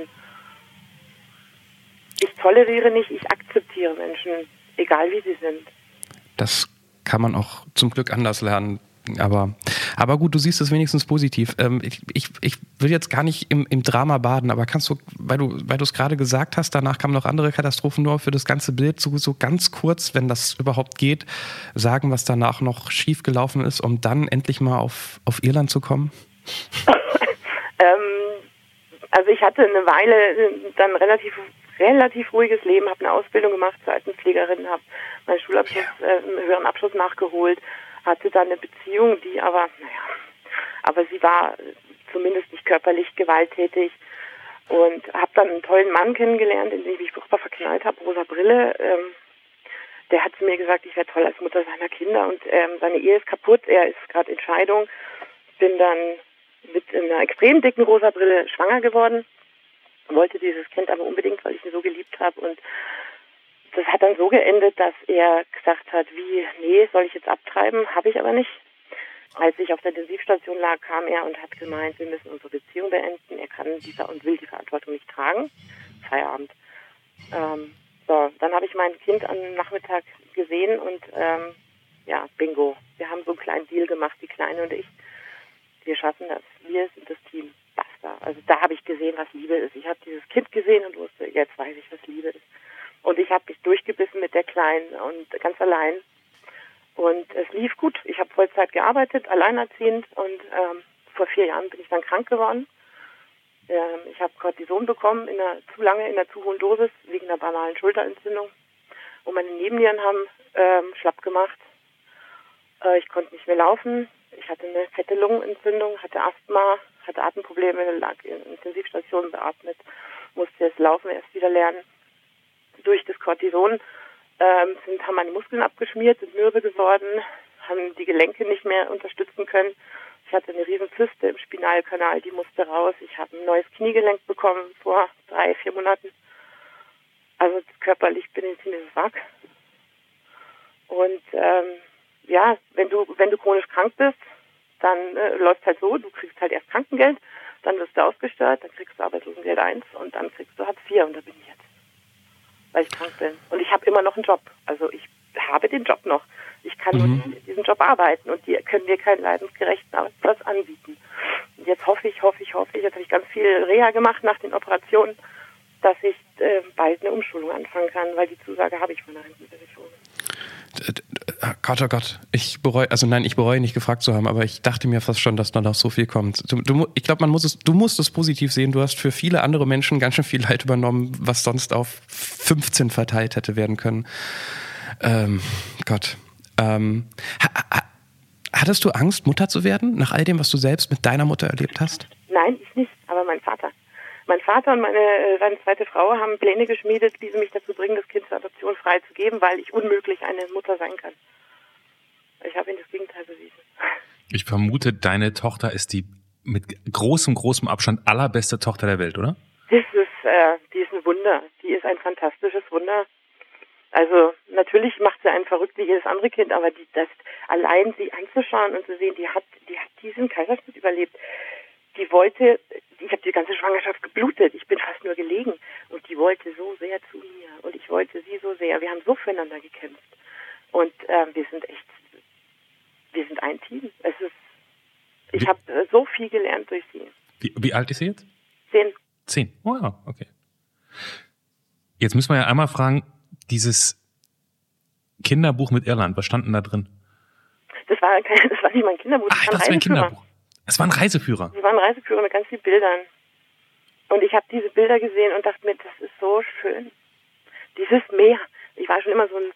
Ich toleriere nicht, ich akzeptiere Menschen, egal wie sie sind. Das kann man auch zum Glück anders lernen. Aber, aber gut, du siehst es wenigstens positiv. Ähm, ich, ich, ich will jetzt gar nicht im, im Drama baden, aber kannst du, weil du, weil du es gerade gesagt hast, danach kamen noch andere Katastrophen, nur für das ganze Bild, so, so ganz kurz, wenn das überhaupt geht, sagen, was danach noch schief gelaufen ist, um dann endlich mal auf, auf Irland zu kommen? ähm, also ich hatte eine Weile dann relativ relativ ruhiges Leben, habe eine Ausbildung gemacht zur Altenpflegerin, habe meinen Schulabschluss, äh, höheren Abschluss nachgeholt, hatte dann eine Beziehung, die aber, naja, aber sie war zumindest nicht körperlich gewalttätig und habe dann einen tollen Mann kennengelernt, in den ich mich furchtbar verknallt habe, rosa Brille. Ähm, der hat zu mir gesagt, ich wäre toll als Mutter seiner Kinder und ähm, seine Ehe ist kaputt, er ist gerade in Scheidung. Bin dann mit einer extrem dicken rosa Brille schwanger geworden, wollte dieses Kind aber unbedingt, weil ich ihn so geliebt habe und das hat dann so geendet, dass er gesagt hat, wie, nee, soll ich jetzt abtreiben? Habe ich aber nicht. Als ich auf der Intensivstation lag, kam er und hat gemeint, wir müssen unsere Beziehung beenden. Er kann dieser und will die Verantwortung nicht tragen. Feierabend. Ähm, So, dann habe ich mein Kind am Nachmittag gesehen und ähm, ja, bingo. Wir haben so einen kleinen Deal gemacht, die Kleine und ich. Wir schaffen das. Wir sind das Team. Basta. Also da habe ich gesehen, was Liebe ist. Ich habe dieses Kind gesehen und wusste, jetzt weiß ich, was Liebe ist. Und ich habe mich durchgebissen mit der Kleinen und ganz allein. Und es lief gut. Ich habe Vollzeit gearbeitet, alleinerziehend und ähm, vor vier Jahren bin ich dann krank geworden. Ähm, ich habe Cortison bekommen, in einer, zu lange in einer zu hohen Dosis, wegen einer banalen Schulterentzündung. Und meine Nebennieren haben ähm, schlapp gemacht. Äh, ich konnte nicht mehr laufen. Ich hatte eine fette Lungenentzündung, hatte Asthma, hatte Atemprobleme, lag in Intensivstationen beatmet, musste jetzt Laufen erst wieder lernen. Durch das Cortison ähm, sind, haben meine Muskeln abgeschmiert, sind mürbe geworden, haben die Gelenke nicht mehr unterstützen können. Ich hatte eine riesen Zyste im Spinalkanal, die musste raus. Ich habe ein neues Kniegelenk bekommen vor drei, vier Monaten. Also körperlich bin ich ziemlich Wrack. Und ähm, ja, wenn du wenn du chronisch krank bist, dann äh, läuft halt so, du kriegst halt erst Krankengeld, dann wirst du ausgesteuert, dann kriegst du Arbeitslosengeld 1 und dann kriegst du Hartz IV und da bin ich jetzt, weil ich krank bin. Und ich habe immer noch einen Job. Also ich habe den Job noch. Ich kann mhm. nur diesen Job arbeiten und die können mir keinen leidensgerechten Arbeitsplatz anbieten. Und jetzt hoffe ich, hoffe ich, hoffe ich, jetzt habe ich ganz viel Reha gemacht nach den Operationen, dass ich äh, bald eine Umschulung anfangen kann, weil die Zusage habe ich von der Rentenversicherung. Gott, oh Gott, ich bereue, also nein, ich bereue nicht gefragt zu haben, aber ich dachte mir fast schon, dass da noch so viel kommt. Du, du, ich glaube, man muss es, du musst es positiv sehen. Du hast für viele andere Menschen ganz schön viel Leid übernommen, was sonst auf 15 verteilt hätte werden können. Ähm, Gott. Ähm, ha, ha, hattest du Angst, Mutter zu werden, nach all dem, was du selbst mit deiner Mutter erlebt hast? Nein, ich nicht, aber mein Vater. Mein Vater und meine, äh, seine zweite Frau haben Pläne geschmiedet, wie sie mich dazu bringen, das Kind zur Adoption freizugeben, weil ich unmöglich eine Mutter sein kann. Ich habe ihnen das Gegenteil bewiesen. Ich vermute, deine Tochter ist die mit großem, großem Abstand allerbeste Tochter der Welt, oder? Das ist, äh, die ist ein Wunder. Die ist ein fantastisches Wunder. Also natürlich macht sie einen verrückt wie jedes andere Kind, aber die, das allein sie anzuschauen und zu sehen, die hat, die hat diesen Kaiserschnitt überlebt. Die wollte, ich habe die ganze Schwangerschaft geblutet. Ich bin fast nur gelegen und die wollte so sehr zu mir und ich wollte sie so sehr. Wir haben so füreinander gekämpft und äh, wir sind echt wir sind ein Team. Es ist, ich habe äh, so viel gelernt durch sie. Wie, wie, alt ist sie jetzt? Zehn. Zehn. Oh ja, okay. Jetzt müssen wir ja einmal fragen, dieses Kinderbuch mit Irland, was stand denn da drin? Das war, kein, das war nicht mein Kinderbuch, das Ach, das war ein Kinderbuch. Es war ein Reiseführer. Es war ein Reiseführer mit ganz vielen Bildern. Und ich habe diese Bilder gesehen und dachte mir, das ist so schön. Dieses Meer. Ich war schon immer so ein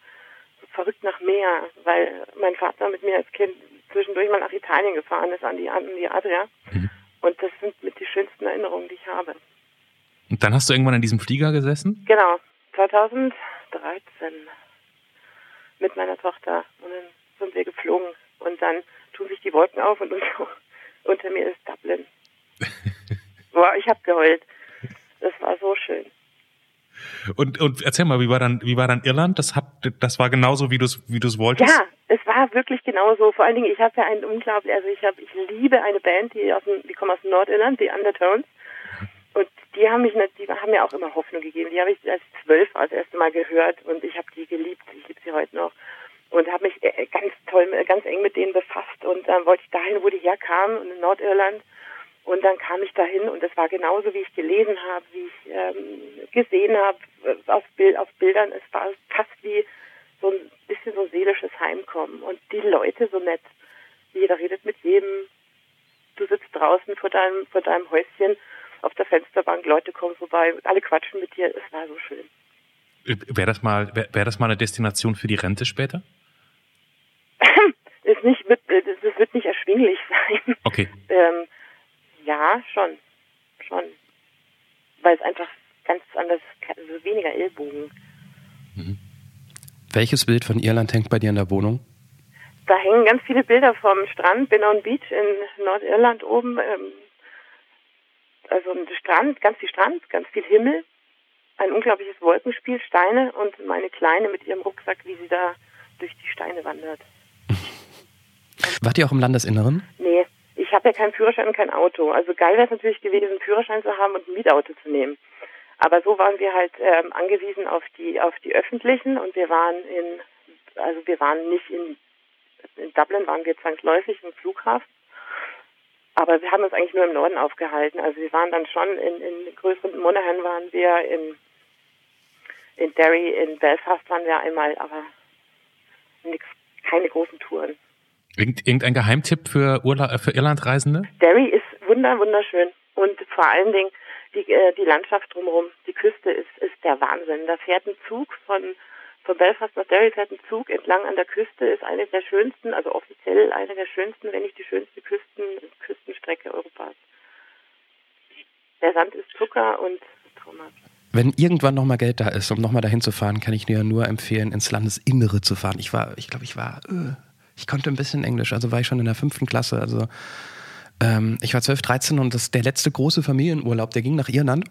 verrückt nach Meer, weil mein Vater mit mir als Kind zwischendurch mal nach Italien gefahren ist, an die, an die Adria. Mhm. Und das sind mit die schönsten Erinnerungen, die ich habe. Und dann hast du irgendwann in diesem Flieger gesessen? Genau, 2013 mit meiner Tochter. Und dann sind wir geflogen. Und dann tun sich die Wolken auf und unter mir ist Dublin. Boah, ich habe geheult. Das war so schön. Und, und erzähl mal, wie war dann, wie war dann Irland? Das hat, das war genauso, wie du es, wie du es wolltest? Ja, es war wirklich genauso. Vor allen Dingen, ich habe ja einen unglaublich, also ich habe, ich liebe eine Band, die aus dem, die kommen aus Nordirland, die Undertones. Und die haben mich, die haben mir auch immer Hoffnung gegeben. Die habe ich als zwölf das erste Mal gehört und ich habe die geliebt. Ich liebe sie heute noch und habe mich äh, ganz toll, ganz eng mit denen befasst und dann wollte ich dahin, wo die herkamen, in Nordirland. Und dann kam ich dahin und es war genauso, wie ich gelesen habe, wie ich ähm, gesehen habe äh, auf, Bild, auf Bildern. Es war fast wie so ein bisschen so ein seelisches Heimkommen. Und die Leute so nett. Jeder redet mit jedem. Du sitzt draußen vor deinem, vor deinem Häuschen auf der Fensterbank, Leute kommen vorbei, alle quatschen mit dir. Es war so schön. Wäre das mal, wäre wär das mal eine Destination für die Rente später? es nicht, wird, das wird nicht erschwinglich sein. Okay. ähm, ja, schon. Schon. Weil es einfach ganz anders, also weniger Ellbogen. Mhm. Welches Bild von Irland hängt bei dir in der Wohnung? Da hängen ganz viele Bilder vom Strand, Binnon Beach in Nordirland oben. Ähm, also ein Strand, ganz viel Strand, ganz viel Himmel, ein unglaubliches Wolkenspiel, Steine und meine Kleine mit ihrem Rucksack, wie sie da durch die Steine wandert. Wart ihr auch im Landesinneren? Nee, ich habe ja keinen Führerschein und kein Auto. Also geil wäre es natürlich gewesen, einen Führerschein zu haben und ein Mietauto zu nehmen. Aber so waren wir halt ähm, angewiesen auf die auf die öffentlichen und wir waren in also wir waren nicht in in Dublin waren wir zwangsläufig im Flughafen. Aber wir haben uns eigentlich nur im Norden aufgehalten. Also wir waren dann schon in, in größeren Monaghan waren wir, in, in Derry, in Belfast waren wir einmal, aber nix, keine großen Touren. Irgendein Geheimtipp für, Urla für Irlandreisende? Derry ist wunder, wunderschön. Und vor allen Dingen die, äh, die Landschaft drumherum, die Küste ist, ist der Wahnsinn. Da fährt ein Zug von von Belfast nach Derry fährt ein Zug entlang an der Küste, ist eine der schönsten, also offiziell eine der schönsten, wenn nicht die schönste Küsten, Küstenstrecke Europas. Der Sand ist Zucker und traumhaft. Wenn irgendwann nochmal Geld da ist, um nochmal dahin zu fahren, kann ich dir nur empfehlen, ins Landesinnere zu fahren. Ich war, ich glaube, ich war, äh, ich konnte ein bisschen Englisch, also war ich schon in der fünften Klasse, also ähm, ich war 12, 13 und das der letzte große Familienurlaub, der ging nach Irland.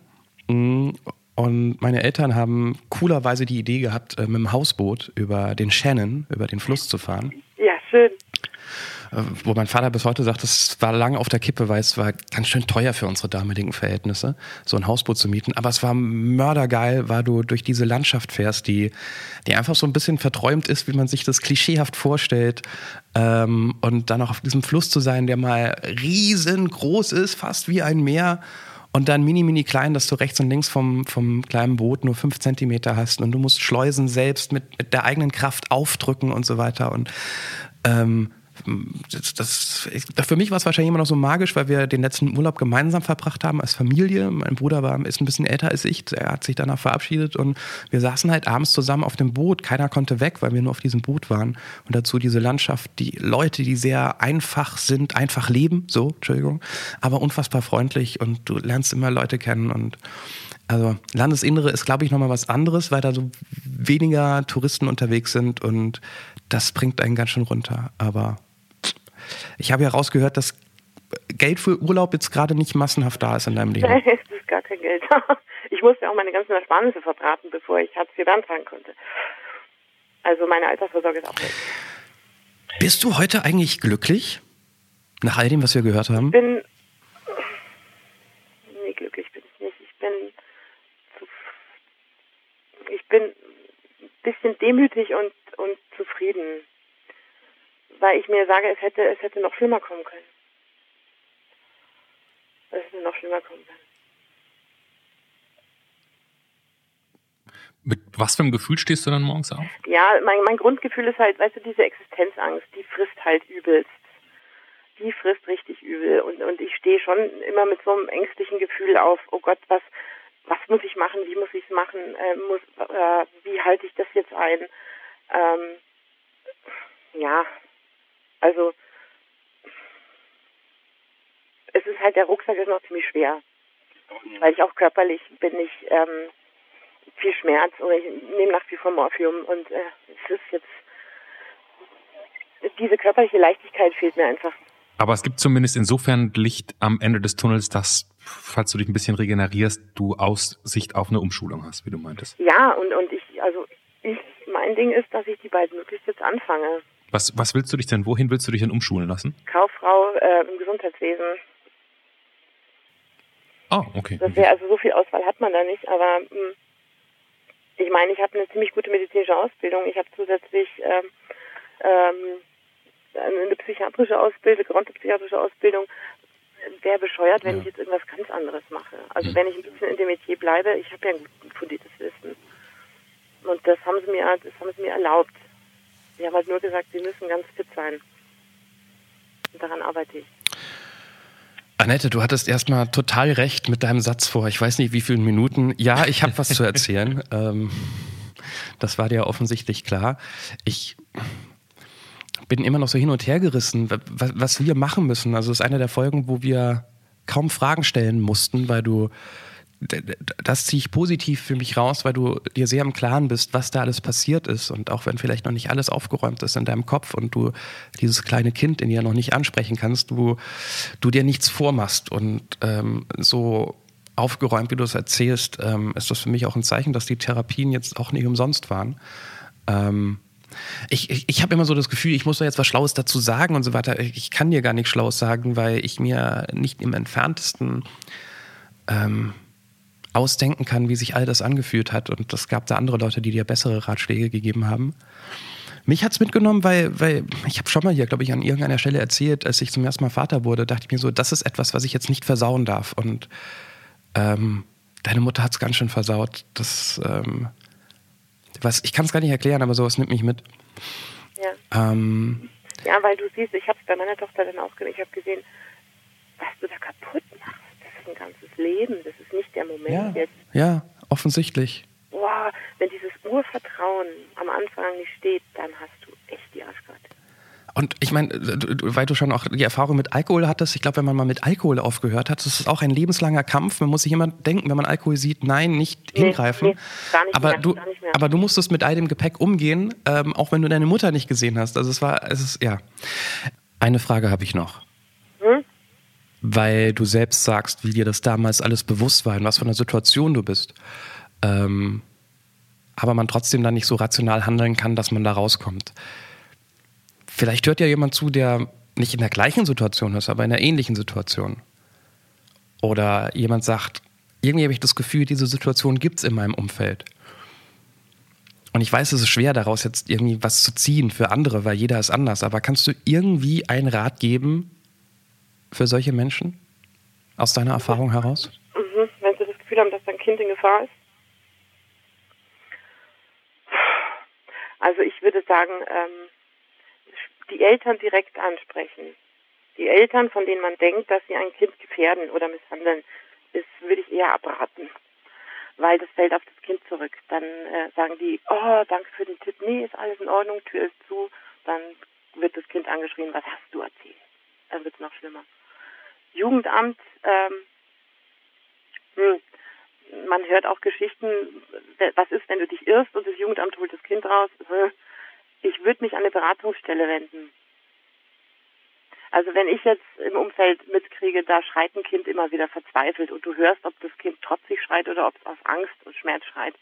Mm, und meine Eltern haben coolerweise die Idee gehabt, äh, mit dem Hausboot über den Shannon, über den Fluss zu fahren. Ja, schön. Äh, wo mein Vater bis heute sagt, das war lange auf der Kippe, weil es war ganz schön teuer für unsere damaligen Verhältnisse, so ein Hausboot zu mieten. Aber es war mördergeil, weil du durch diese Landschaft fährst, die, die einfach so ein bisschen verträumt ist, wie man sich das klischeehaft vorstellt. Ähm, und dann auch auf diesem Fluss zu sein, der mal riesengroß ist, fast wie ein Meer und dann mini, mini klein, dass du rechts und links vom, vom kleinen Boot nur fünf Zentimeter hast und du musst Schleusen selbst mit, mit der eigenen Kraft aufdrücken und so weiter. Und ähm, das, das, für mich war es wahrscheinlich immer noch so magisch, weil wir den letzten Urlaub gemeinsam verbracht haben als Familie. Mein Bruder war, ist ein bisschen älter als ich, er hat sich danach verabschiedet und wir saßen halt abends zusammen auf dem Boot. Keiner konnte weg, weil wir nur auf diesem Boot waren. Und dazu diese Landschaft, die Leute, die sehr einfach sind, einfach leben, so, Entschuldigung, aber unfassbar freundlich und du lernst immer Leute kennen und also Landesinnere ist, glaube ich, nochmal was anderes, weil da so weniger Touristen unterwegs sind und das bringt einen ganz schön runter. Aber ich habe ja rausgehört, dass Geld für Urlaub jetzt gerade nicht massenhaft da ist in deinem Leben. Nein, es ist gar kein Geld da. Ich musste auch meine ganzen Ersparnisse verbraten, bevor ich Hartz IV beantragen konnte. Also meine Altersvorsorge ist auch weg. Bist du heute eigentlich glücklich? Nach all dem, was wir gehört haben? Ich bin. Nee, glücklich bin ich nicht. Ich bin. Zu, ich bin ein bisschen demütig und, und zufrieden weil ich mir sage, es hätte, es hätte noch schlimmer kommen können. Es hätte noch schlimmer kommen können. Mit was für einem Gefühl stehst du dann morgens auf? Ja, mein, mein Grundgefühl ist halt, weißt du, diese Existenzangst, die frisst halt übelst. Die frisst richtig übel. Und, und ich stehe schon immer mit so einem ängstlichen Gefühl auf, oh Gott, was, was muss ich machen, wie muss ich es machen, äh, muss, äh, wie halte ich das jetzt ein? Ähm, ja, also es ist halt, der Rucksack ist noch ziemlich schwer. Weil ich auch körperlich bin ich ähm, viel Schmerz und ich nehme nach wie vor Morphium und äh, es ist jetzt diese körperliche Leichtigkeit fehlt mir einfach. Aber es gibt zumindest insofern Licht am Ende des Tunnels, dass, falls du dich ein bisschen regenerierst, du Aussicht auf eine Umschulung hast, wie du meintest. Ja, und, und ich, also ich, mein Ding ist, dass ich die beiden möglichst jetzt anfange. Was, was willst du dich denn, wohin willst du dich denn umschulen lassen? Kauffrau äh, im Gesundheitswesen. Oh, okay. Das wäre also so viel Auswahl hat man da nicht, aber mh, hm, ich meine, ich habe eine ziemlich gute medizinische Ausbildung. Ich habe zusätzlich ähm, ähm, eine psychiatrische Ausbildung, gerontopsychiatrische Ausbildung. Wäre bescheuert, wenn ja. ich jetzt irgendwas ganz anderes mache. Also hm. wenn ich ein bisschen in dem Metier bleibe, ich habe ja ein gut fundiertes Wissen. Und das haben sie mir, das haben sie mir erlaubt. Sie haben halt nur gesagt, sie müssen ganz fit sein. Und daran arbeite ich. Annette, du hattest erstmal total recht mit deinem Satz vor, ich weiß nicht wie vielen Minuten. Ja, ich habe was zu erzählen. ähm, das war dir offensichtlich klar. Ich bin immer noch so hin und her gerissen, was wir machen müssen. Also es ist eine der Folgen, wo wir kaum Fragen stellen mussten, weil du das ziehe ich positiv für mich raus, weil du dir sehr im Klaren bist, was da alles passiert ist. Und auch wenn vielleicht noch nicht alles aufgeräumt ist in deinem Kopf und du dieses kleine Kind in dir noch nicht ansprechen kannst, du, du dir nichts vormachst. Und ähm, so aufgeräumt, wie du es erzählst, ähm, ist das für mich auch ein Zeichen, dass die Therapien jetzt auch nicht umsonst waren. Ähm, ich, ich, ich habe immer so das Gefühl, ich muss da jetzt was Schlaues dazu sagen und so weiter. Ich kann dir gar nichts Schlaues sagen, weil ich mir nicht im entferntesten ähm, ausdenken kann, wie sich all das angefühlt hat. Und es gab da andere Leute, die dir bessere Ratschläge gegeben haben. Mich hat's mitgenommen, weil, weil ich habe schon mal hier, glaube ich, an irgendeiner Stelle erzählt, als ich zum ersten Mal Vater wurde, dachte ich mir so, das ist etwas, was ich jetzt nicht versauen darf. Und ähm, deine Mutter hat's ganz schön versaut. Das, ähm, was, ich kann es gar nicht erklären, aber sowas nimmt mich mit. Ja. Ähm, ja, weil du siehst, ich habe es bei meiner Tochter dann auch gesehen, ich habe gesehen, was du da kaputt machst. Das ist ein ganzes Leben, das ist nicht der Moment ja, jetzt. Ja, offensichtlich. Boah, wenn dieses Urvertrauen am Anfang nicht steht, dann hast du echt die Arschkarte. Und ich meine, weil du schon auch die Erfahrung mit Alkohol hattest, ich glaube, wenn man mal mit Alkohol aufgehört hat, das ist auch ein lebenslanger Kampf. Man muss sich immer denken, wenn man Alkohol sieht, nein, nicht nee, hingreifen. Nee, gar nicht aber, mehr, du, gar nicht mehr. aber du musstest mit all dem Gepäck umgehen, ähm, auch wenn du deine Mutter nicht gesehen hast. Also es war, es ist, ja. Eine Frage habe ich noch. Weil du selbst sagst, wie dir das damals alles bewusst war, in was für einer Situation du bist. Ähm, aber man trotzdem dann nicht so rational handeln kann, dass man da rauskommt. Vielleicht hört ja jemand zu, der nicht in der gleichen Situation ist, aber in einer ähnlichen Situation. Oder jemand sagt, irgendwie habe ich das Gefühl, diese Situation gibt es in meinem Umfeld. Und ich weiß, es ist schwer, daraus jetzt irgendwie was zu ziehen für andere, weil jeder ist anders. Aber kannst du irgendwie einen Rat geben für solche Menschen aus deiner Erfahrung heraus? Mhm. Wenn sie das Gefühl haben, dass dein Kind in Gefahr ist? Also ich würde sagen, ähm, die Eltern direkt ansprechen. Die Eltern, von denen man denkt, dass sie ein Kind gefährden oder misshandeln, ist, würde ich eher abraten. Weil das fällt auf das Kind zurück. Dann äh, sagen die, oh, danke für den Tipp, nee, ist alles in Ordnung, Tür ist zu. Dann wird das Kind angeschrien, was hast du erzählt? Dann wird es noch schlimmer. Jugendamt, ähm, hm, man hört auch Geschichten, was ist, wenn du dich irrst und das Jugendamt holt das Kind raus? ich würde mich an eine Beratungsstelle wenden. Also wenn ich jetzt im Umfeld mitkriege, da schreit ein Kind immer wieder verzweifelt und du hörst, ob das Kind trotzig schreit oder ob es aus Angst und Schmerz schreit,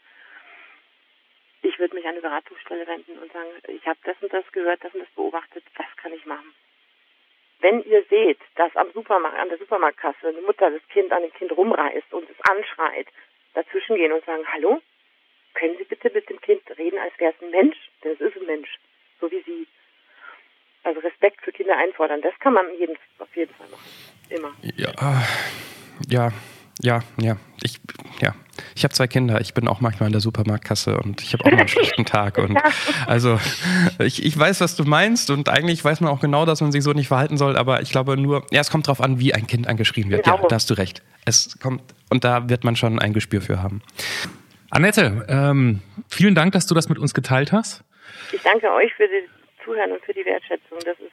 ich würde mich an eine Beratungsstelle wenden und sagen, ich habe das und das gehört, das und das beobachtet, was kann ich machen? Wenn ihr seht, dass am Supermarkt, an der Supermarktkasse eine Mutter das Kind an dem Kind rumreißt und es anschreit, dazwischen gehen und sagen, hallo, können Sie bitte mit dem Kind reden, als wäre es ein Mensch? Denn es ist ein Mensch, so wie Sie. Also Respekt für Kinder einfordern, das kann man jeden, auf jeden Fall machen. Immer. Ja, ja, ja, ja. Ich. Ich habe zwei Kinder. Ich bin auch manchmal in der Supermarktkasse und ich habe auch mal einen schlechten Tag. Und also ich, ich weiß, was du meinst und eigentlich weiß man auch genau, dass man sich so nicht verhalten soll. Aber ich glaube nur, ja, es kommt darauf an, wie ein Kind angeschrien wird. Genau. Ja, da hast du recht. Es kommt und da wird man schon ein Gespür für haben. Annette, ähm, vielen Dank, dass du das mit uns geteilt hast. Ich danke euch für das Zuhören und für die Wertschätzung. Das ist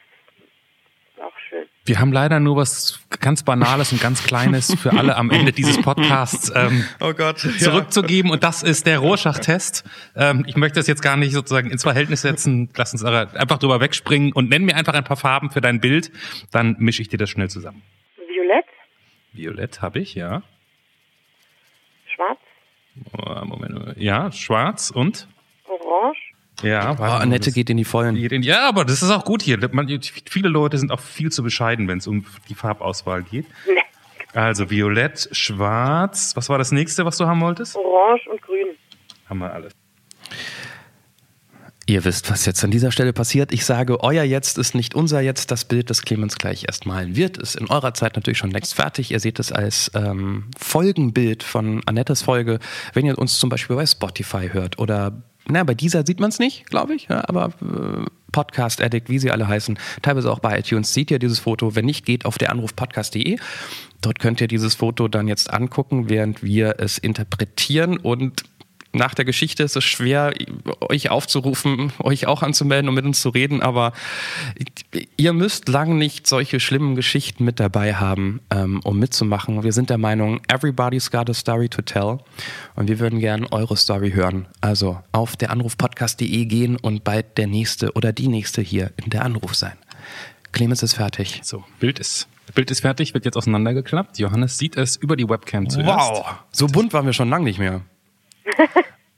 auch schön. Wir haben leider nur was ganz Banales und ganz Kleines für alle am Ende dieses Podcasts ähm, oh Gott, zurückzugeben. Ja. Und das ist der Rorschach-Test. Ähm, ich möchte das jetzt gar nicht sozusagen ins Verhältnis setzen. Lass uns einfach drüber wegspringen und nenn mir einfach ein paar Farben für dein Bild. Dann mische ich dir das schnell zusammen. Violett. Violett habe ich, ja. Schwarz. Oh, Moment. Ja, schwarz und? Orange. Ja, oh, Annette geht in die Vollen. Ja, aber das ist auch gut hier. Man, viele Leute sind auch viel zu bescheiden, wenn es um die Farbauswahl geht. Nee. Also Violett, Schwarz. Was war das nächste, was du haben wolltest? Orange und Grün. Haben wir alles. Ihr wisst, was jetzt an dieser Stelle passiert. Ich sage, euer Jetzt ist nicht unser Jetzt. Das Bild, das Clemens gleich erst malen wird, ist in eurer Zeit natürlich schon längst fertig. Ihr seht es als ähm, Folgenbild von Annettes Folge, wenn ihr uns zum Beispiel bei Spotify hört oder na, bei dieser sieht man es nicht, glaube ich, ja, aber äh, Podcast Addict, wie sie alle heißen, teilweise auch bei iTunes, seht ihr dieses Foto. Wenn nicht, geht auf der Anrufpodcast.de. Dort könnt ihr dieses Foto dann jetzt angucken, während wir es interpretieren und nach der Geschichte ist es schwer, euch aufzurufen, euch auch anzumelden und mit uns zu reden, aber ihr müsst lang nicht solche schlimmen Geschichten mit dabei haben, ähm, um mitzumachen. Wir sind der Meinung, everybody's got a story to tell und wir würden gerne eure Story hören. Also auf der Anrufpodcast.de gehen und bald der nächste oder die nächste hier in der Anruf sein. Clemens ist fertig. So, Bild ist Bild ist fertig, wird jetzt auseinandergeklappt. Johannes sieht es über die Webcam zuerst. Wow, so bunt waren wir schon lange nicht mehr.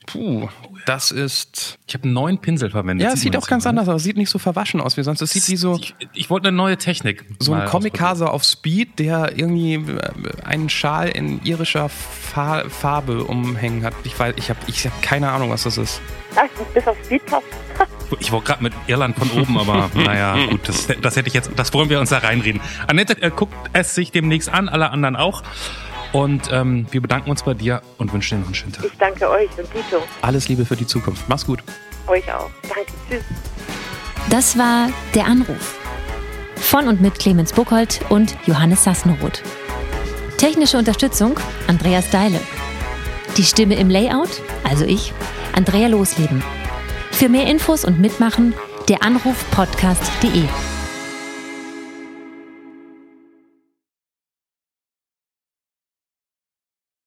Puh, das ist. Ich habe einen neuen Pinsel verwendet. Ja, es sieht auch ganz anders aus. Sieht nicht so verwaschen aus wie sonst. Es sieht wie so. Ich, ich wollte eine neue Technik. So ein Comic-Hase auf Speed, der irgendwie äh, einen Schal in irischer Fa Farbe umhängen hat. Ich weiß, ich habe ich hab keine Ahnung, was das ist. Ach, bis auf Speed passt. Ich wollte gerade mit Irland von oben, aber naja, gut, das, das hätte ich jetzt, das wollen wir uns da reinreden. Annette äh, guckt es sich demnächst an, alle anderen auch. Und ähm, wir bedanken uns bei dir und wünschen dir noch einen schönen Tag. Ich danke euch und Tito. Alles Liebe für die Zukunft. Mach's gut. Euch auch. Danke. Tschüss. Das war Der Anruf. Von und mit Clemens Buchholz und Johannes Sassenroth. Technische Unterstützung Andreas Deile. Die Stimme im Layout, also ich, Andrea Losleben. Für mehr Infos und Mitmachen, der Anruf podcast.de.